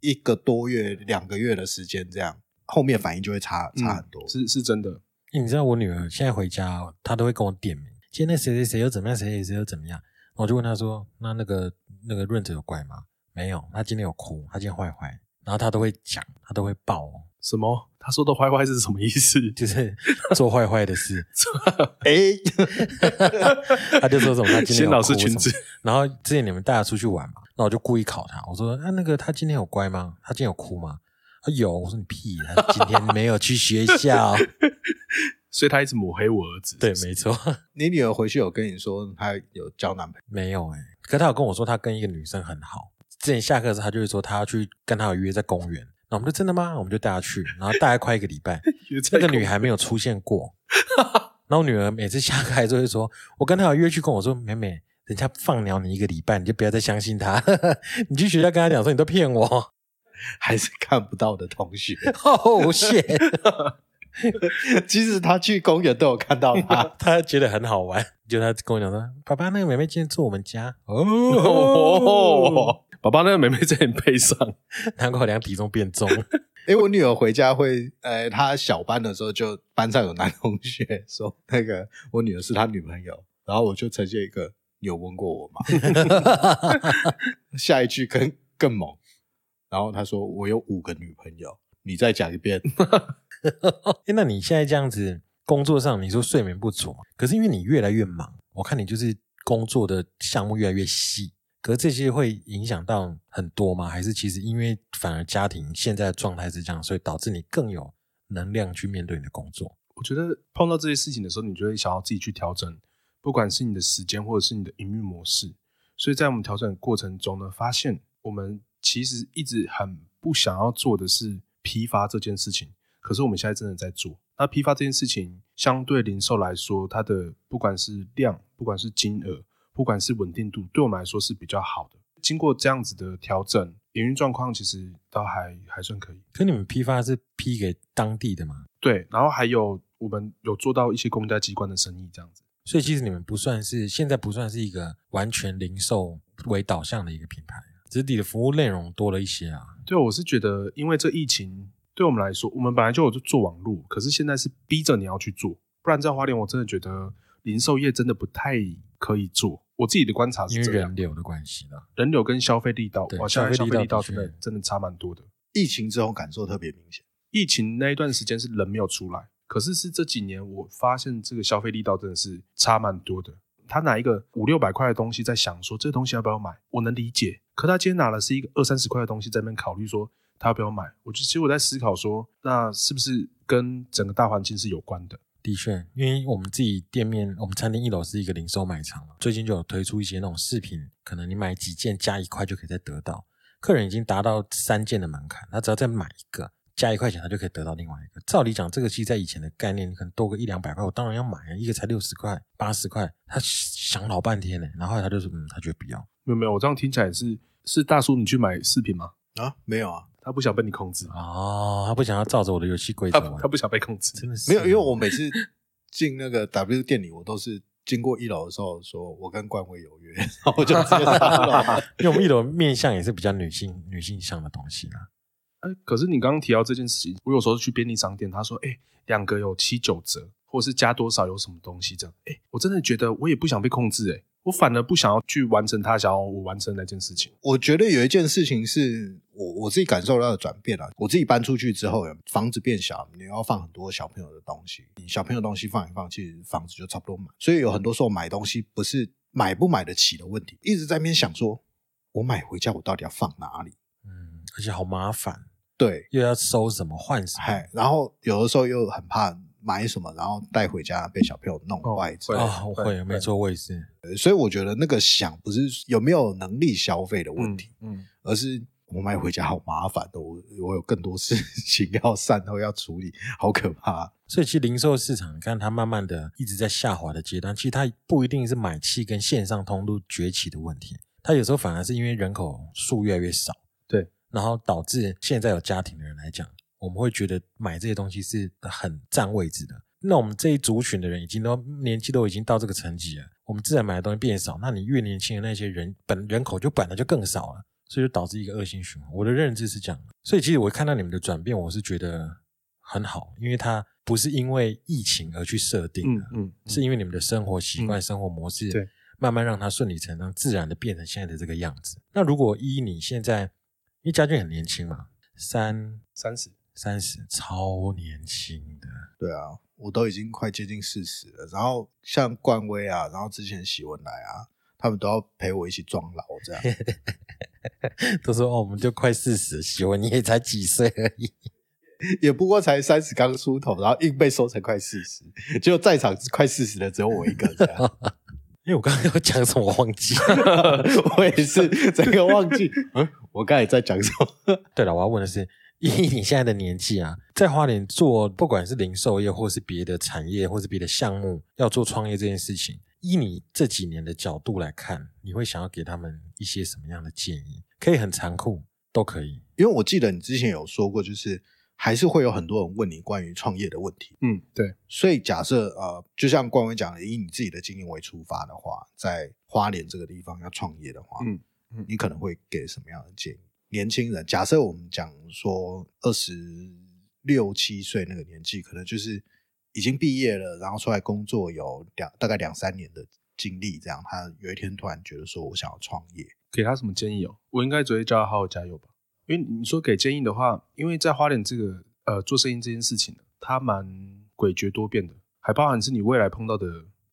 一个多月、两个月的时间，这样后面反应就会差差很多。是是真的。你知道我女儿现在回家，她都会跟我点名。今天那谁谁谁又怎么样？谁谁谁又怎么样？我就问她说：“那那个那个润子有怪吗？”没有，她今天有哭，她今天坏坏，然后她都会讲，她都会爆哦。什么？他说的坏坏是什么意思？就是做坏坏的事。哎，他就说什么？他今天有老师裙子。然后之前你们带他出去玩嘛，那我就故意考他，我说：“啊，那个他今天有乖吗？他今天有哭吗？”他有。我说：“你屁，他今天没有去学校。所以他一直抹黑我儿子。”对，没错，你女儿回去有跟你说她有交男朋友？没有哎、可他有跟我说他跟一个女生很好。之前下课的时候，他就会说他要去跟他有约在公园。那我们就真的吗？我们就带她去，然后大概快一个礼拜，那个女孩没有出现过。然后我女儿每次下课还是会说：“我跟她有约去跟我说，妹妹，人家放鸟你一个礼拜，你就不要再相信她。你去学校跟她讲说你都骗我。还是看不到的同学？哦，谢，其实他去公园都有看到他。她觉得很好玩，就她跟我讲说：“爸爸，那个妹妹今天住我们家。”哦，哦，爸爸那个妹妹在你背上，难怪我量体重变重。哎，我女儿回家会，呃，她小班的时候就班上有男同学说那个我女儿是他女朋友，然后我就呈现一个你有问过我吗？下一句更更猛，然后她说我有五个女朋友，你再讲一遍。诶那你现在这样子工作上，你说睡眠不足？可是因为你越来越忙，我看你就是工作的项目越来越细，可是这些会影响到很多吗？还是其实因为反而家庭现在的状态是这样，所以导致你更有能量去面对你的工作？我觉得碰到这些事情的时候，你就会想要自己去调整，不管是你的时间或者是你的营运模式。所以在我们调整过程中呢，发现我们其实一直很不想要做的是批发这件事情，可是我们现在真的在做。那批发这件事情，相对零售来说，它的不管是量，不管是金额，不管是稳定度，对我们来说是比较好的。经过这样子的调整，营运状况其实倒还还算可以。可你们批发是批给当地的吗？对，然后还有我们有做到一些公家机关的生意，这样子。所以其实你们不算是现在不算是一个完全零售为导向的一个品牌，只是你的服务内容多了一些啊。对，我是觉得，因为这疫情对我们来说，我们本来就有做网络，可是现在是逼着你要去做，不然在花莲，我真的觉得零售业真的不太可以做。我自己的观察因为是这样人，流的关系啦。人流跟消费力道，对哇，现在消消费力道费力道的确真的真的差蛮多的。疫情之后感受特别明显。疫情那一段时间是人没有出来，可是是这几年我发现这个消费力道真的是差蛮多的。他拿一个五六百块的东西在想说这个东西要不要买，我能理解。可他今天拿的是一个二三十块的东西在那边考虑说他要不要买，我就其实我在思考说，那是不是跟整个大环境是有关的？的确，因为我们自己店面，我们餐厅一楼是一个零售卖场嘛，最近就有推出一些那种饰品，可能你买几件加一块就可以再得到。客人已经达到三件的门槛，他只要再买一个加一块钱，他就可以得到另外一个。照理讲，这个其实在以前的概念，可能多个一两百块，我当然要买啊，一个才六十块、八十块，他想老半天呢，然后他就说，嗯，他觉得不要。没有没有，我这样听起来是是大叔你去买饰品吗？啊，没有啊，他不想被你控制，哦，他不想要照着我的游戏规则玩，他他不想被控制。真的是没有，因为我每次进那个 W 店里，我都是经过一楼的时候说，我跟冠威有约，然后我就直接上楼。因为我们一楼面向也是比较女性女性向的东西啦。哎，可是你刚刚提到这件事情，我有时候去便利商店，他说，哎，两个有七九折，或者是加多少有什么东西这样，哎，我真的觉得我也不想被控制，哎，我反而不想要去完成他想要我完成那件事情。我觉得有一件事情是我我自己感受到的转变啊。我自己搬出去之后，房子变小，你要放很多小朋友的东西，你小朋友东西放一放，其实房子就差不多满。所以有很多时候买东西不是买不买得起的问题，一直在那边想说，我买回家我到底要放哪里？嗯，而且好麻烦。对，又要收什么换什么。然后有的时候又很怕买什么，然后带回家被小朋友弄坏之类的。啊，我会，没错，我也是。所以我觉得那个想不是有没有能力消费的问题，嗯，而是我买回家好麻烦的，我我有更多事情要善后要处理，好可怕。所以其实零售市场，你看它慢慢的一直在下滑的阶段，其实它不一定是买气跟线上通路崛起的问题，它有时候反而是因为人口数越来越少，对，然后导致现在有家庭的人来讲，我们会觉得买这些东西是很占位置的。那我们这一族群的人已经都年纪都已经到这个层级了，我们自然买的东西变少，那你越年轻的那些人本人口就本来就更少了，所以就导致一个恶性循环。我的认知是这样，所以其实我看到你们的转变，我是觉得很好，因为它不是因为疫情而去设定的，嗯嗯，是因为你们的生活习惯、生活模式，对，慢慢让它顺理成章、自然的变成现在的这个样子。那如果依你现在，因为家俊很年轻嘛，三三十，三十，超年轻的，对啊，我都已经快接近四十了，然后像冠威啊，然后之前喜文来啊，他们都要陪我一起装老这样。都说哦，我们就快四十，喜文你也才几岁而已。也不过才三十刚出头，然后硬被说成快四十，结果在场快四十的只有我一个这样。因为我刚刚要讲什么我忘记，我也是整个忘记，嗯，我刚才在讲什么？对了，我要问的是，以你现在的年纪啊，在花莲做不管是零售业，或是别的产业，或是别的项目，要做创业这件事情，以你这几年的角度来看，你会想要给他们一些什么样的建议？可以很残酷，都可以。因为我记得你之前有说过，就是还是会有很多人问你关于创业的问题。嗯，对，所以假设呃，就像冠文讲的，以你自己的经验为出发的话，在花莲这个地方要创业的话，嗯嗯你可能会给什么样的建议？年轻人，假设我们讲说二十六七岁那个年纪，可能就是已经毕业了，然后出来工作有两大概两三年的经历，这样他有一天突然觉得说我想要创业，给他什么建议哦？我应该只会叫他好好加油吧。因为你说给建议的话，因为在花莲这个呃做生意这件事情呢，它蛮诡谲多变的，还包含是你未来碰到的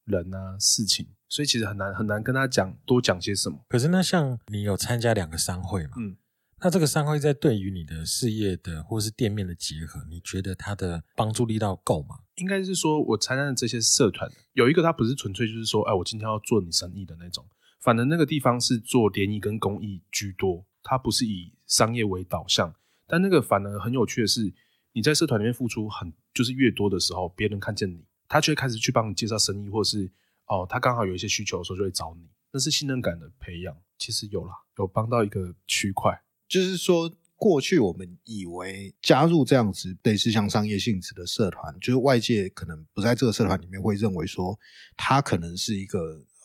人啊事情，所以其实很难很难跟他讲多讲些什么。可是那像你有参加两个商会嘛？嗯，那这个商会在对于你的事业的或是店面的结合，你觉得它的帮助力道够吗？应该是说我参加的这些社团，有一个它不是纯粹就是说，哎，我今天要做你生意的那种，反正那个地方是做联谊跟公益居多，它不是以商业为导向。但那个反而很有趣的是，你在社团里面付出很就是越多的时候，别人看见你，他就会开始去帮你介绍生意，或者是哦，他刚好有一些需求的时候就会找你，那是信任感的培养。其实有啦，有帮到一个区块。就是说，过去我们以为加入这样子类似像商业性质的社团，就是外界可能不在这个社团里面会认为说，它可能是一个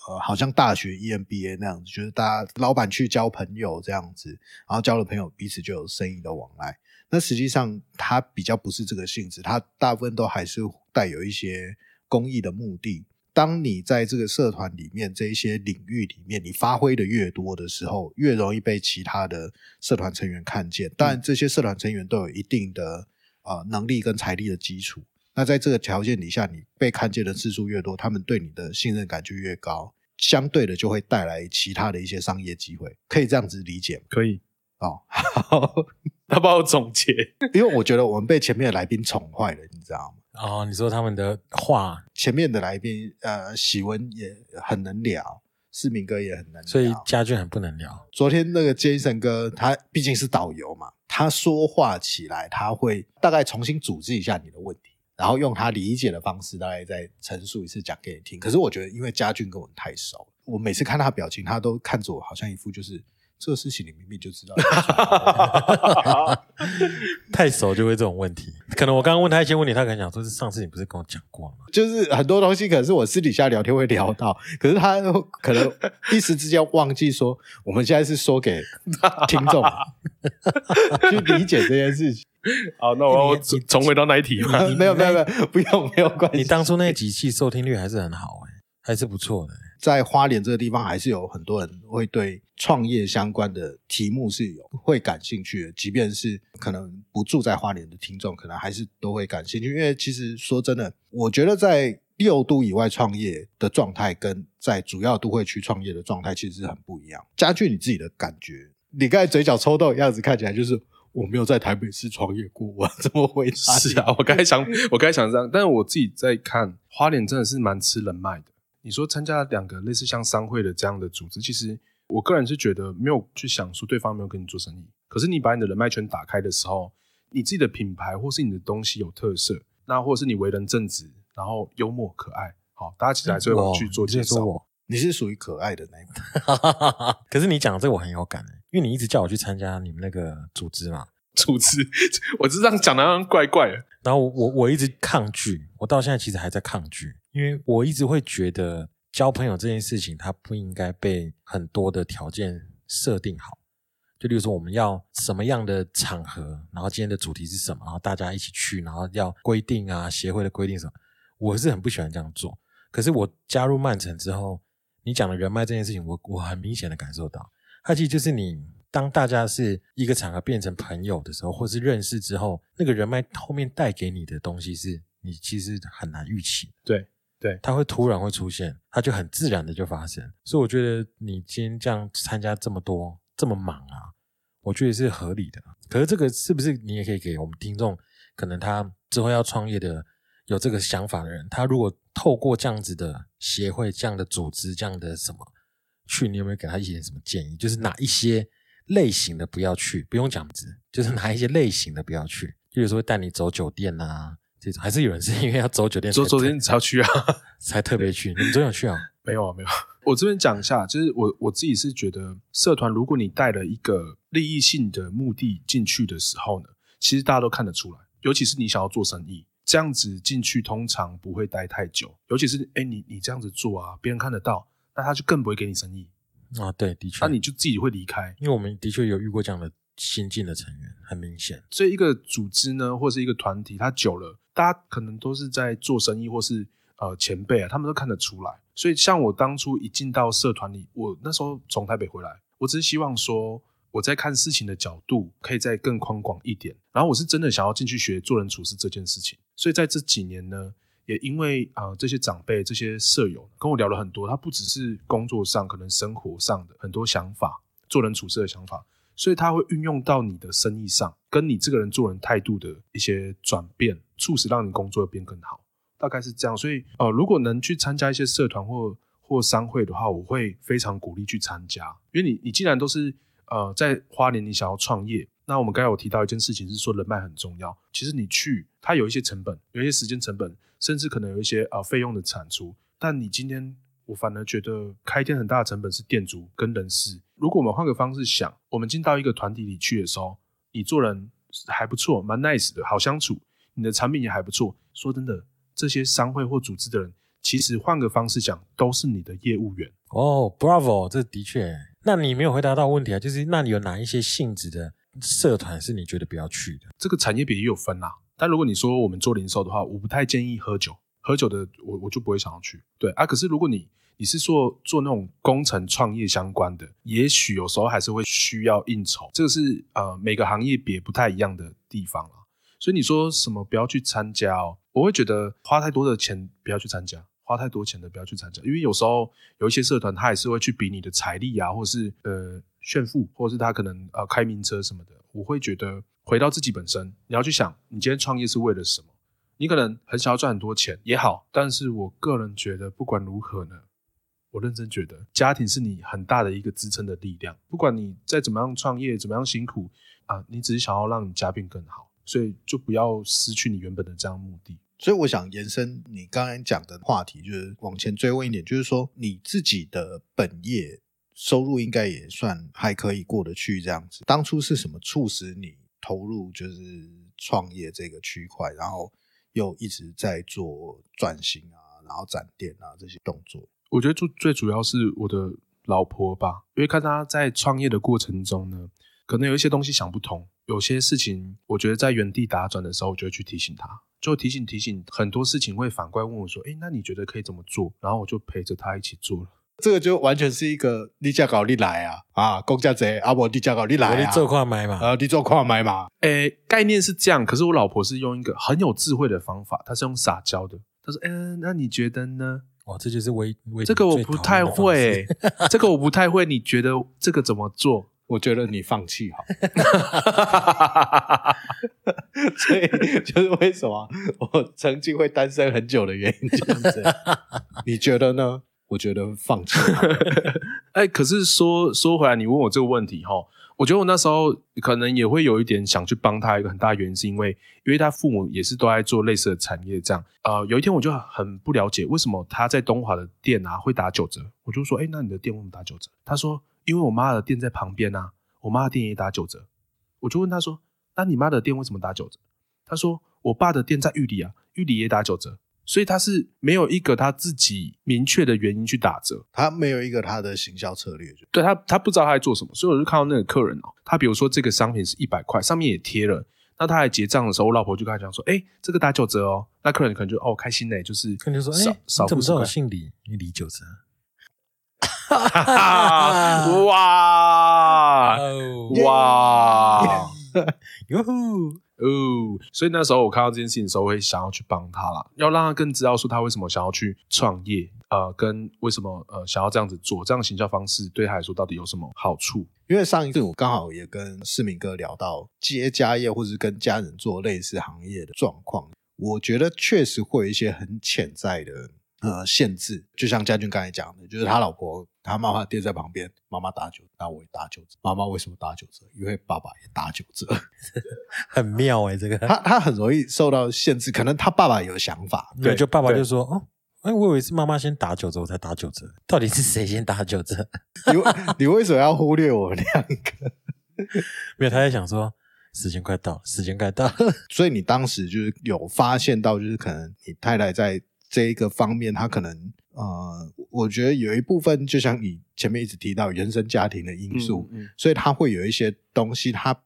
呃，好像大学 EMBA 那样子，就是大家老板去交朋友这样子，然后交了朋友，彼此就有生意的往来。那实际上它比较不是这个性质，它大部分都还是带有一些公益的目的。当你在这个社团里面这一些领域里面，你发挥的越多的时候，越容易被其他的社团成员看见。当然，这些社团成员都有一定的呃能力跟财力的基础。那在这个条件底下，你被看见的次数越多，他们对你的信任感就越高，相对的就会带来其他的一些商业机会。可以这样子理解吗？可以，哦，好，他帮我总结。因为我觉得我们被前面的来宾宠坏了，你知道吗？哦，你说他们的话，前面的来宾，呃，喜文也很能聊，世明哥也很能聊，所以家俊很不能聊。昨天那个杰森哥，他毕竟是导游嘛，他说话起来，他会大概重新组织一下你的问题，然后用他理解的方式，大概再陈述一次讲给你听。可是我觉得，因为家俊跟我们太熟，我每次看他表情，他都看着我，好像一副就是这个事情你明明就知道。太熟就会这种问题。可能我刚刚问他一些问题，他可能想说：“是上次你不是跟我讲过吗就是很多东西可能是我私底下聊天会聊到，可是他可能一时之间忘记说，我们现在是说给听众 去理解这件事情。好，那我重回到那一题吗？没有没有没有，不用没有关？”系。你当初那几期收听率还是很好哎、还是不错的、在花莲这个地方，还是有很多人会对创业相关的题目是有会感兴趣的，即便是可能不住在花莲的听众，可能还是都会感兴趣。因为其实说真的，我觉得在六都以外创业的状态，跟在主要都会区创业的状态其实是很不一样。加剧你自己的感觉，你刚才嘴角抽动的样子看起来就是我没有在台北市创业过，我怎么回事？是啊，我刚才想，我刚才想这样，但是我自己在看花莲真的是蛮吃人脉的。你说参加两个类似像商会的这样的组织，其实我个人是觉得没有去想说对方没有跟你做生意，可是你把你的人脉圈打开的时候，你自己的品牌或是你的东西有特色，那或者是你为人正直，然后幽默可爱，好，大家其实还是会往去做介绍。你是属于可爱的那一种，可是你讲的这个我很有感的，因为你一直叫我去参加你们那个组织嘛，组织，我是这样讲的，好像怪怪的。然后我我我一直抗拒，我到现在其实还在抗拒，因为我一直会觉得交朋友这件事情，它不应该被很多的条件设定好。就例如说，我们要什么样的场合，然后今天的主题是什么，然后大家一起去，然后要规定啊，协会的规定什么，我是很不喜欢这样做。可是我加入曼城之后，你讲的人脉这件事情，我我很明显的感受到，它其实就是你当大家是一个场合变成朋友的时候，或是认识之后，那个人脉后面带给你的东西是你其实很难预期，对对，它会突然会出现，它就很自然的就发生。所以我觉得你今天这样参加这么多这么忙啊，我觉得是合理的。可是这个是不是你也可以给我们听众，可能他之后要创业的有这个想法的人，他如果透过这样子的协会、这样的组织、这样的什么去，你有没有给他一些什么建议？就是哪一些类型的不要去，不用讲字，就是哪一些类型的不要去。就有时候会带你走酒店啊，这种还是有人是因为要走酒店才昨昨天才要去啊。才特别去。你们昨天有去啊？没有啊，没有。我这边讲一下，就是我我自己是觉得，社团如果你带了一个利益性的目的进去的时候呢，其实大家都看得出来，尤其是你想要做生意，这样子进去通常不会待太久，尤其是哎你你这样子做啊，别人看得到，那他就更不会给你生意，啊，对，的确，那你就自己会离开。因为我们的确有遇过这样的新进的成员，很明显。所以一个组织呢，或是一个团体，它久了，大家可能都是在做生意，或是呃前辈啊，他们都看得出来。所以像我当初一进到社团里，我那时候从台北回来，我只是希望说我在看事情的角度可以再更宽广一点。然后我是真的想要进去学做人处事这件事情。所以在这几年呢，也因为啊、这些长辈、这些舍友跟我聊了很多，他不只是工作上，可能生活上的很多想法，做人处事的想法。所以他会运用到你的生意上，跟你这个人做人态度的一些转变，促使让你工作变更好，大概是这样。所以呃，如果能去参加一些社团或或商会的话，我会非常鼓励去参加，因为你你既然都是呃在花莲，你想要创业，那我们刚才有提到一件事情是说人脉很重要。其实你去，它有一些成本，有一些时间成本，甚至可能有一些呃费用的产出，但你今天我反而觉得开店很大的成本是店主跟人事。如果我们换个方式想，我们进到一个团体里去的时候，你做人还不错，蛮 nice 的，好相处，你的产品也还不错。说真的，这些商会或组织的人，其实换个方式讲，都是你的业务员。哦，Bravo，这的确。那你没有回答到问题啊，就是那你有哪一些性质的社团是你觉得不要去的？这个产业别也有分啦。但如果你说我们做零售的话，我不太建议喝酒，喝酒的我我就不会想要去。对啊，可是如果你你是做做那种工程创业相关的，也许有时候还是会需要应酬，这个是呃每个行业别不太一样的地方啦。所以你说什么不要去参加哦，我会觉得花太多的钱不要去参加，花太多钱的不要去参加，因为有时候有一些社团他也是会去比你的财力啊，或者是呃炫富，或者是他可能呃开名车什么的。我会觉得回到自己本身，你要去想，你今天创业是为了什么？你可能很想要赚很多钱也好，但是我个人觉得不管如何呢，我认真觉得家庭是你很大的一个支撑的力量。不管你再怎么样创业，怎么样辛苦啊，你只是想要让你家变更好，所以就不要失去你原本的这样目的。所以我想延伸你刚才讲的话题，就是往前追问一点，就是说你自己的本业收入应该也算还可以过得去这样子。当初是什么促使你投入就是创业这个区块，然后又一直在做转型啊，然后展店啊这些动作？我觉得最最主要是我的老婆吧，因为看她在创业的过程中呢，可能有一些东西想不通，有些事情我觉得在原地打转的时候，我就会去提醒她，就提醒提醒，很多事情会反过来问我说：“哎，那你觉得可以怎么做？”然后我就陪着她一起做了。这个就完全是一个你价搞你来啊啊，公家贼啊不，你价搞你来啊，我你做快买嘛，啊，你做快买嘛，诶，概念是这样，可是我老婆是用一个很有智慧的方法，她是用撒娇的。她说：“嗯、那你觉得呢？哇，这就是微微这个我不太会、这个我不太会。你觉得这个怎么做？我觉得你放弃好。所以就是为什么我曾经会单身很久的原因就是这样。你觉得呢？我觉得放弃好。哎，可是说说回来，你问我这个问题哈，我觉得我那时候可能也会有一点想去帮他，一个很大原因是因为，因为他父母也是都在做类似的产业，这样。呃，有一天我就很不了解为什么他在东华的店啊会打九折，我就说，哎，那你的店为什么打九折？他说，因为我妈的店在旁边啊，我妈的店也打九折。我就问他说，那你妈的店为什么打九折？他说，我爸的店在玉里啊，玉里也打九折。所以他是没有一个他自己明确的原因去打折，他没有一个他的行销策略，就对他他不知道他在做什么，所以我就看到那个客人哦，他比如说这个商品是一百块，上面也贴了，那他来结账的时候，我老婆就跟他讲说，哎，这个打九折哦，那客人可能就哦开心嘞，就是可能就说，少哎，少你怎么知道我姓李？你李九折。哇！哦。哇！哟呼，哦，所以那时候我看到这件事情的时候，会想要去帮他啦，要让他更知道说他为什么想要去创业，呃，跟为什么呃想要这样子做，这样行销方式对他来说到底有什么好处？因为上一次我刚好也跟世明哥聊到接家业或是跟家人做类似行业的状况，我觉得确实会有一些很潜在的呃限制，就像家俊刚才讲的，就是他老婆他妈妈店在旁边，妈妈打九，那我也打九折。妈妈为什么打九折？因为爸爸也打九折。很妙哎，这个。他他很容易受到限制，可能他爸爸有想法，对，就爸爸就说哦，哎，我以为是妈妈先打九折，我才打九折，到底是谁先打九折？你为你为什么要忽略我们两个？没有，他在想说时间快到了，时间快到了。所以你当时就是有发现到，就是可能你太太在这一个方面，她可能呃，我觉得有一部分就像你前面一直提到原生家庭的因素，嗯嗯所以他会有一些东西，他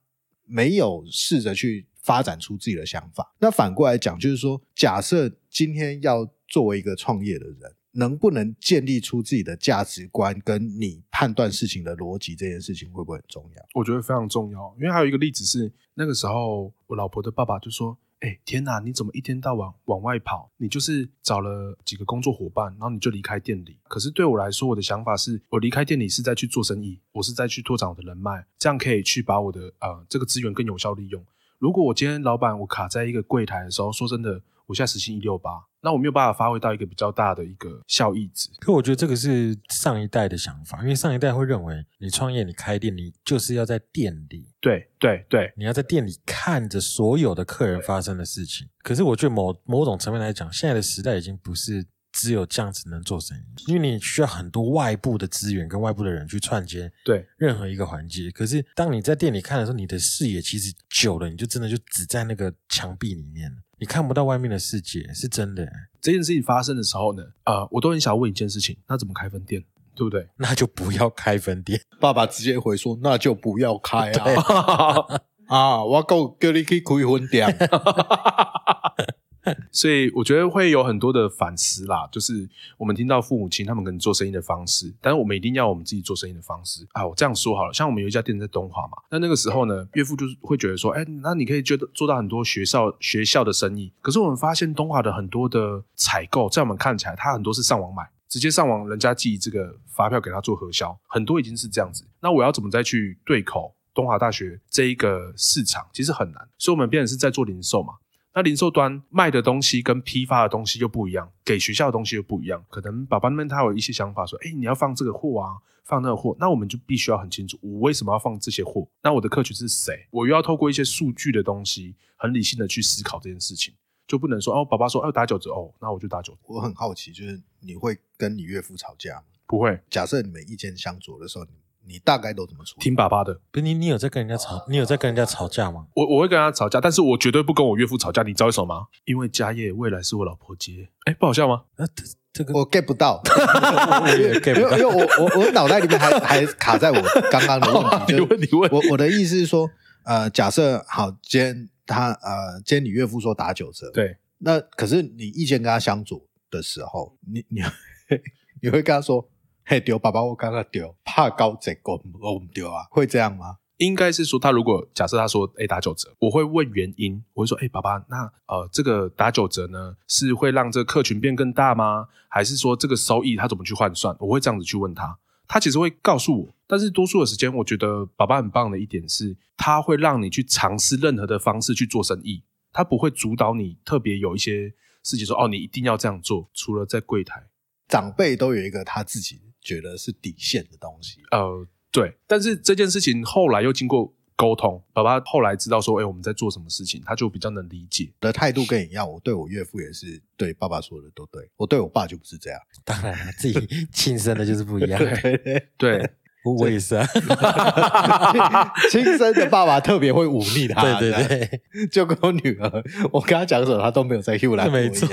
没有试着去发展出自己的想法。那反过来讲，就是说，假设今天要作为一个创业的人。能不能建立出自己的价值观，跟你判断事情的逻辑，这件事情会不会很重要？我觉得非常重要，因为还有一个例子是，那个时候我老婆的爸爸就说：“哎、天哪，你怎么一天到晚往外跑？你就是找了几个工作伙伴，然后你就离开店里。可是对我来说，我的想法是我离开店里是在去做生意，我是在去拓展我的人脉，这样可以去把我的呃这个资源更有效利用。如果我今天老板我卡在一个柜台的时候，说真的，我现在时薪一六八，那我没有办法发挥到一个比较大的一个效益值。可我觉得这个是上一代的想法，因为上一代会认为你创业、你开店，你就是要在店里，对对对，你要在店里看着所有的客人发生的事情。可是我觉得某某种层面来讲，现在的时代已经不是只有这样子能做生意，因为你需要很多外部的资源跟外部的人去串接对任何一个环节。可是当你在店里看的时候，你的视野其实久了，你就真的就只在那个墙壁里面了，你看不到外面的世界，是真的。这件事情发生的时候呢，呃，我都很想问一件事情，那怎么开分店？对不对？那就不要开分店。爸爸直接回说：“那就不要开啊！啊，我够叫你去开分店。所以我觉得会有很多的反思啦，就是我们听到父母亲他们可能做生意的方式，但是我们一定要我们自己做生意的方式啊。我这样说好了，像我们有一家店在东华嘛，那那个时候呢，岳父就是会觉得说，哎，那你可以觉得做到很多学校学校的生意，可是我们发现东华的很多的采购，在我们看起来，它很多是上网买。直接上网，人家寄这个发票给他做核销，很多已经是这样子。那我要怎么再去对口东华大学这一个市场，其实很难。所以我们变成是在做零售嘛。那零售端卖的东西跟批发的东西又不一样，给学校的东西又不一样。可能爸爸那边他有一些想法，说：“哎，你要放这个货啊，放那个货。”那我们就必须要很清楚，我为什么要放这些货？那我的客群是谁？我又要透过一些数据的东西，很理性的去思考这件事情，就不能说哦，爸爸说哦打九折哦，那我就打九折。我很好奇，就是你会跟你岳父吵架吗？不会假设你们意见相左的时候，你你大概都怎么处理？听爸爸的，不是你，你有在跟人家吵？你有在跟人家吵架吗？我我会跟他吵架，但是我绝对不跟我岳父吵架。你知道为什么吗？因为家业未来是我老婆接。哎，不好笑吗？啊，这这个我 get 不到，我也 get 不到因为因为我我我脑袋里面还还卡在我刚刚的问题，你问你问，我我的意思是说，呃，假设好，今天他呃，今天你岳父说打九折，，对，那可是你意见跟他相左的时候，你你 你会跟他说，嘿丢，爸爸我刚刚丢，怕高这个我唔丢啊，会这样吗？应该是说他如果假设他说哎打九折，我会问原因，我会说哎爸爸，那呃这个打九折呢是会让这个客群变更大吗？还是说这个收益他怎么去换算？我会这样子去问他，他其实会告诉我但是多数的时间，我觉得爸爸很棒的一点是，他会让你去尝试任何的方式去做生意，他不会主导你特别有一些事情说哦，你一定要这样做。除了在柜台，长辈都有一个他自己觉得是底线的东西。呃，对。但是这件事情后来又经过沟通，爸爸后来知道说，哎，我们在做什么事情，他就比较能理解。我的态度跟你一样，我对我岳父也是对爸爸说的都对，我对我爸就不是这样。当然了，自己亲生的就是不一样。对对对，我我也是啊。亲生的爸爸特别会忤逆他，对对对，就跟我女儿，我跟她讲什么，她都没有在 Hugh 来，没错。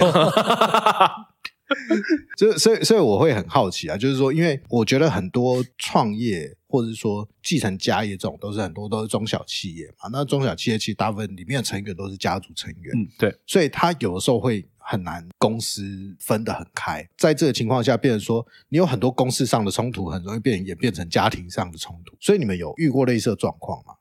就所以所以我会很好奇啊，就是说，因为我觉得很多创业或者是说继承家业这种，都是很多都是中小企业嘛。那中小企业其实大部分里面的成员都是家族成员，嗯，对，所以他有的时候会很难公司分得很开。在这个情况下，变成说你有很多公司上的冲突，很容易变演变成家庭上的冲突。所以你们有遇过类似的状况吗？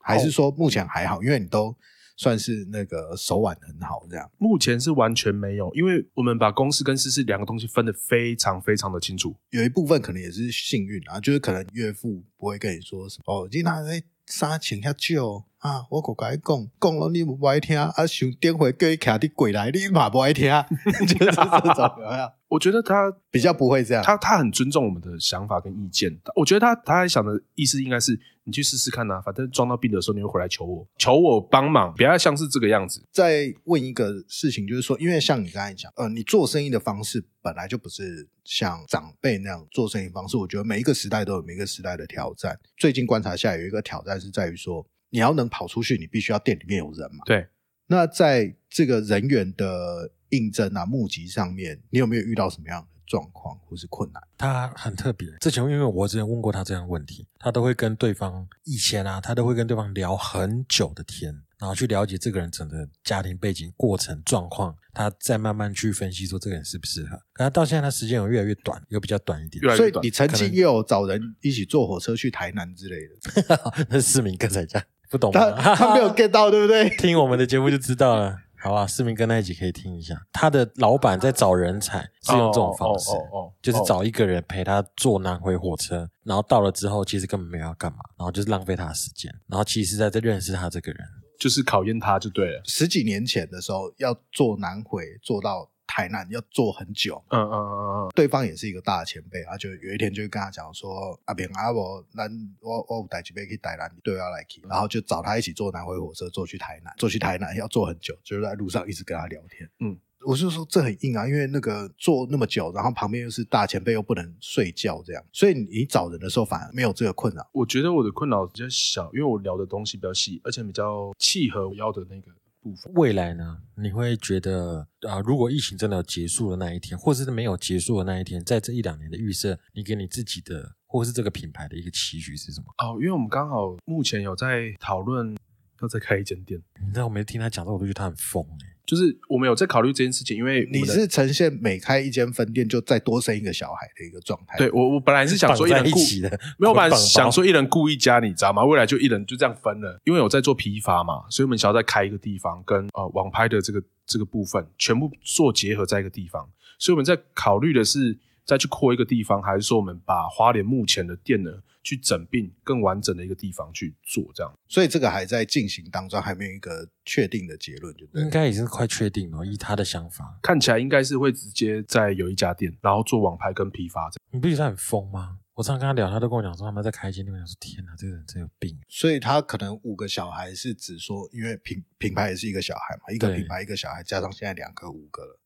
还是说目前还好？因为你都算是那个手腕很好，这样。目前是完全没有，因为我们把公司跟私事两个东西分得非常非常的清楚。有一部分可能也是幸运啊，就是可能岳父不会跟你说什么哦，你那在啥请下酒啊，我可跟你讲，讲了你不爱听，啊，想点回叫你徛伫柜来，你嘛不爱听，就是这种 有没有？我觉得他比较不会这样。他他很尊重我们的想法跟意见。我觉得他他在想的意思应该是，你去试试看呐、反正撞到病的时候你会回来求我，求我帮忙，不要像是这个样子。再问一个事情，就是说，因为像你刚才讲，呃，你做生意的方式本来就不是像长辈那样做生意方式。我觉得每一个时代都有每一个时代的挑战。最近观察下，有一个挑战是在于说，你要能跑出去，你必须要店里面有人嘛。对，那在这个人员的应征啊、募集上面，你有没有遇到什么样的状况或是困难？他很特别。之前因为我之前问过他这样的问题，他都会跟对方以前啊，他都会跟对方聊很久的天，然后去了解这个人整个家庭背景、过程状况，他再慢慢去分析说这个人适不适合。可他到现在，他时间有越来越短，有比较短一点越。来越短所以你曾经也有找人一起坐火车去台南之类的，那是市民哥才讲，不懂他吗？他没有 get 到，对不对？听我们的节目就知道了。好啊，市民哥那一集可以听一下。他的老板在找人才是用这种方式，哦哦哦哦就是找一个人陪他坐南回火车，然后到了之后，其实根本没有要干嘛，然后就是浪费他的时间，然后其实在在认识他这个人。就是考验他就对了。十几年前的时候，要坐南回坐到台南，要坐很久。嗯嗯嗯嗯对方也是一个大前辈，他就有一天就跟他讲说：“阿平阿伯，那我我有带几杯去台南，你对我要来去。”然后就找他一起坐南回火车，坐去台南，坐去台南要坐很久，就是在路上一直跟他聊天。嗯，我就说这很硬啊，因为那个坐那么久，然后旁边又是大前辈，又不能睡觉，这样，所以你找人的时候反而没有这个困扰。我觉得我的困扰比较小，因为我聊的东西比较细，而且比较契合我要的那个部分。未来呢，你会觉得啊、如果疫情真的有结束的那一天，或者是没有结束的那一天，在这一两年的预设，你给你自己的或是这个品牌的一个期许是什么？哦，因为我们刚好目前有在讨论要再开一间店，你知道我每次听他讲这，我都觉得他很疯哎、就是我们有在考虑这件事情，因为你是呈现每开一间分店就再多生一个小孩的一个状态。对我我本来是想说一人雇一起的，没有，我本来捆绑包想说一人雇一家，你知道吗？未来就一人就这样分了，因为我在做批发嘛，所以我们想要再开一个地方，跟呃网拍的这个这个部分全部做结合在一个地方，所以我们在考虑的是再去扩一个地方，还是说我们把花莲目前的店呢去整并更完整的一个地方去做这样？所以这个还在进行当中，还没有一个确定的结论，对不对应？该已经快确定了。以他的想法，看起来应该是会直接在有一家店，然后做网拍跟批发这样。你不觉得他很疯吗？我常常跟他聊，他都跟我讲说他们在开一间店，我说天哪，这个人真有病。所以他可能五个小孩是指说，因为品品牌也是一个小孩嘛，一个品牌一个小孩，加上现在两个五个了，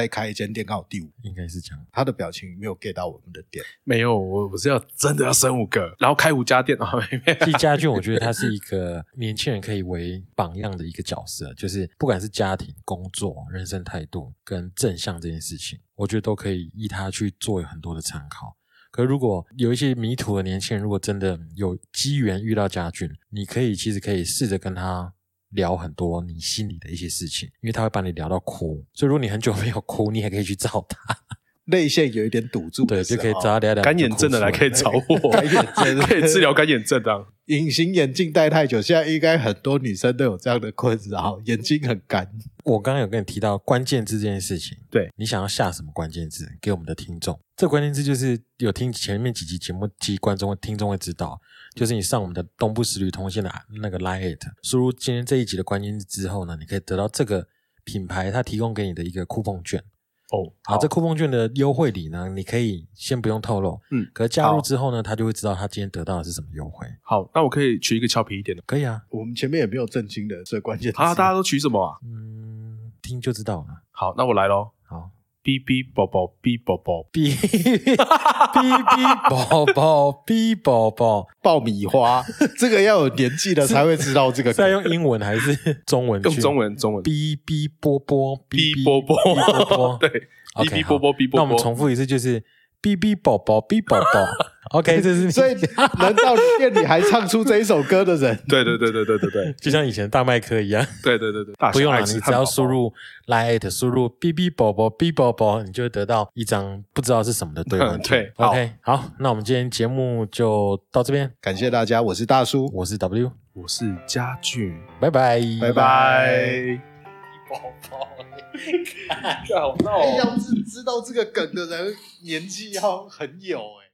再开一间店刚好第五。应该是这样。他的表情没有 get 到我们的点，没有，我我是要真的要生五个，然后开五家店啊，没没季家俊，我觉得他是一个年轻人可以为榜样的一个角色，就是不管是家庭、工作、人生态度跟正向这件事情，我觉得都可以依他去做很多的参考。可如果有一些迷途的年轻人，如果真的有机缘遇到家俊，你可以其实可以试着跟他聊很多你心里的一些事情，因为他会把你聊到哭。所以如果你很久没有哭，你也可以去找他。泪腺有一点堵住的对，就可以找他聊聊干眼症的来可以找我，干眼症 可以治疗干眼症的啊。隐形眼镜戴太久，现在应该很多女生都有这样的困扰，眼睛很干。我刚刚有跟你提到关键字这件事情，对你想要下什么关键字给我们的听众？这关键字就是有听前面几集节目，其实观众、听众会知道，就是你上我们的东部十旅通信的那个 Line It，输入今天这一集的关键字之后呢，你可以得到这个品牌它提供给你的一个酷碰券。哦，好，这酷碰券的优惠礼呢，你可以先不用透露，嗯可是加入之后呢，他就会知道他今天得到的是什么优惠。好，那我可以取一个俏皮一点的可以啊，我们前面也没有正经的这关键词啊，大家都取什么啊？嗯，听就知道了。好，那我来喽。好。哔哔宝宝，哔宝宝，哔 哔哔宝宝，哔宝宝，爆米花，这个要有年纪的才会知道这个 是要用英文还是中文？用中文，中文。哔哔波波，哔波波哔波波，对，哔哔波波，哔波波。那我们重复一次，就是哔哔宝宝，哔宝宝。OK，这是所以能到店里还唱出这一首歌的人，对对对对对对对。就像以前大麦克一样，对对对对，大 不用了，你只要输入 Lite，输入哔哔宝宝，哔宝宝，你就会得到一张不知道是什么的兑换券。对 OK，好，那我们今天节目就到这边，感谢大家，我是大叔，我是 W，我是家具，拜拜，拜拜。拜。宝宝。好闹要是知道这个梗的人，年纪要很有哎、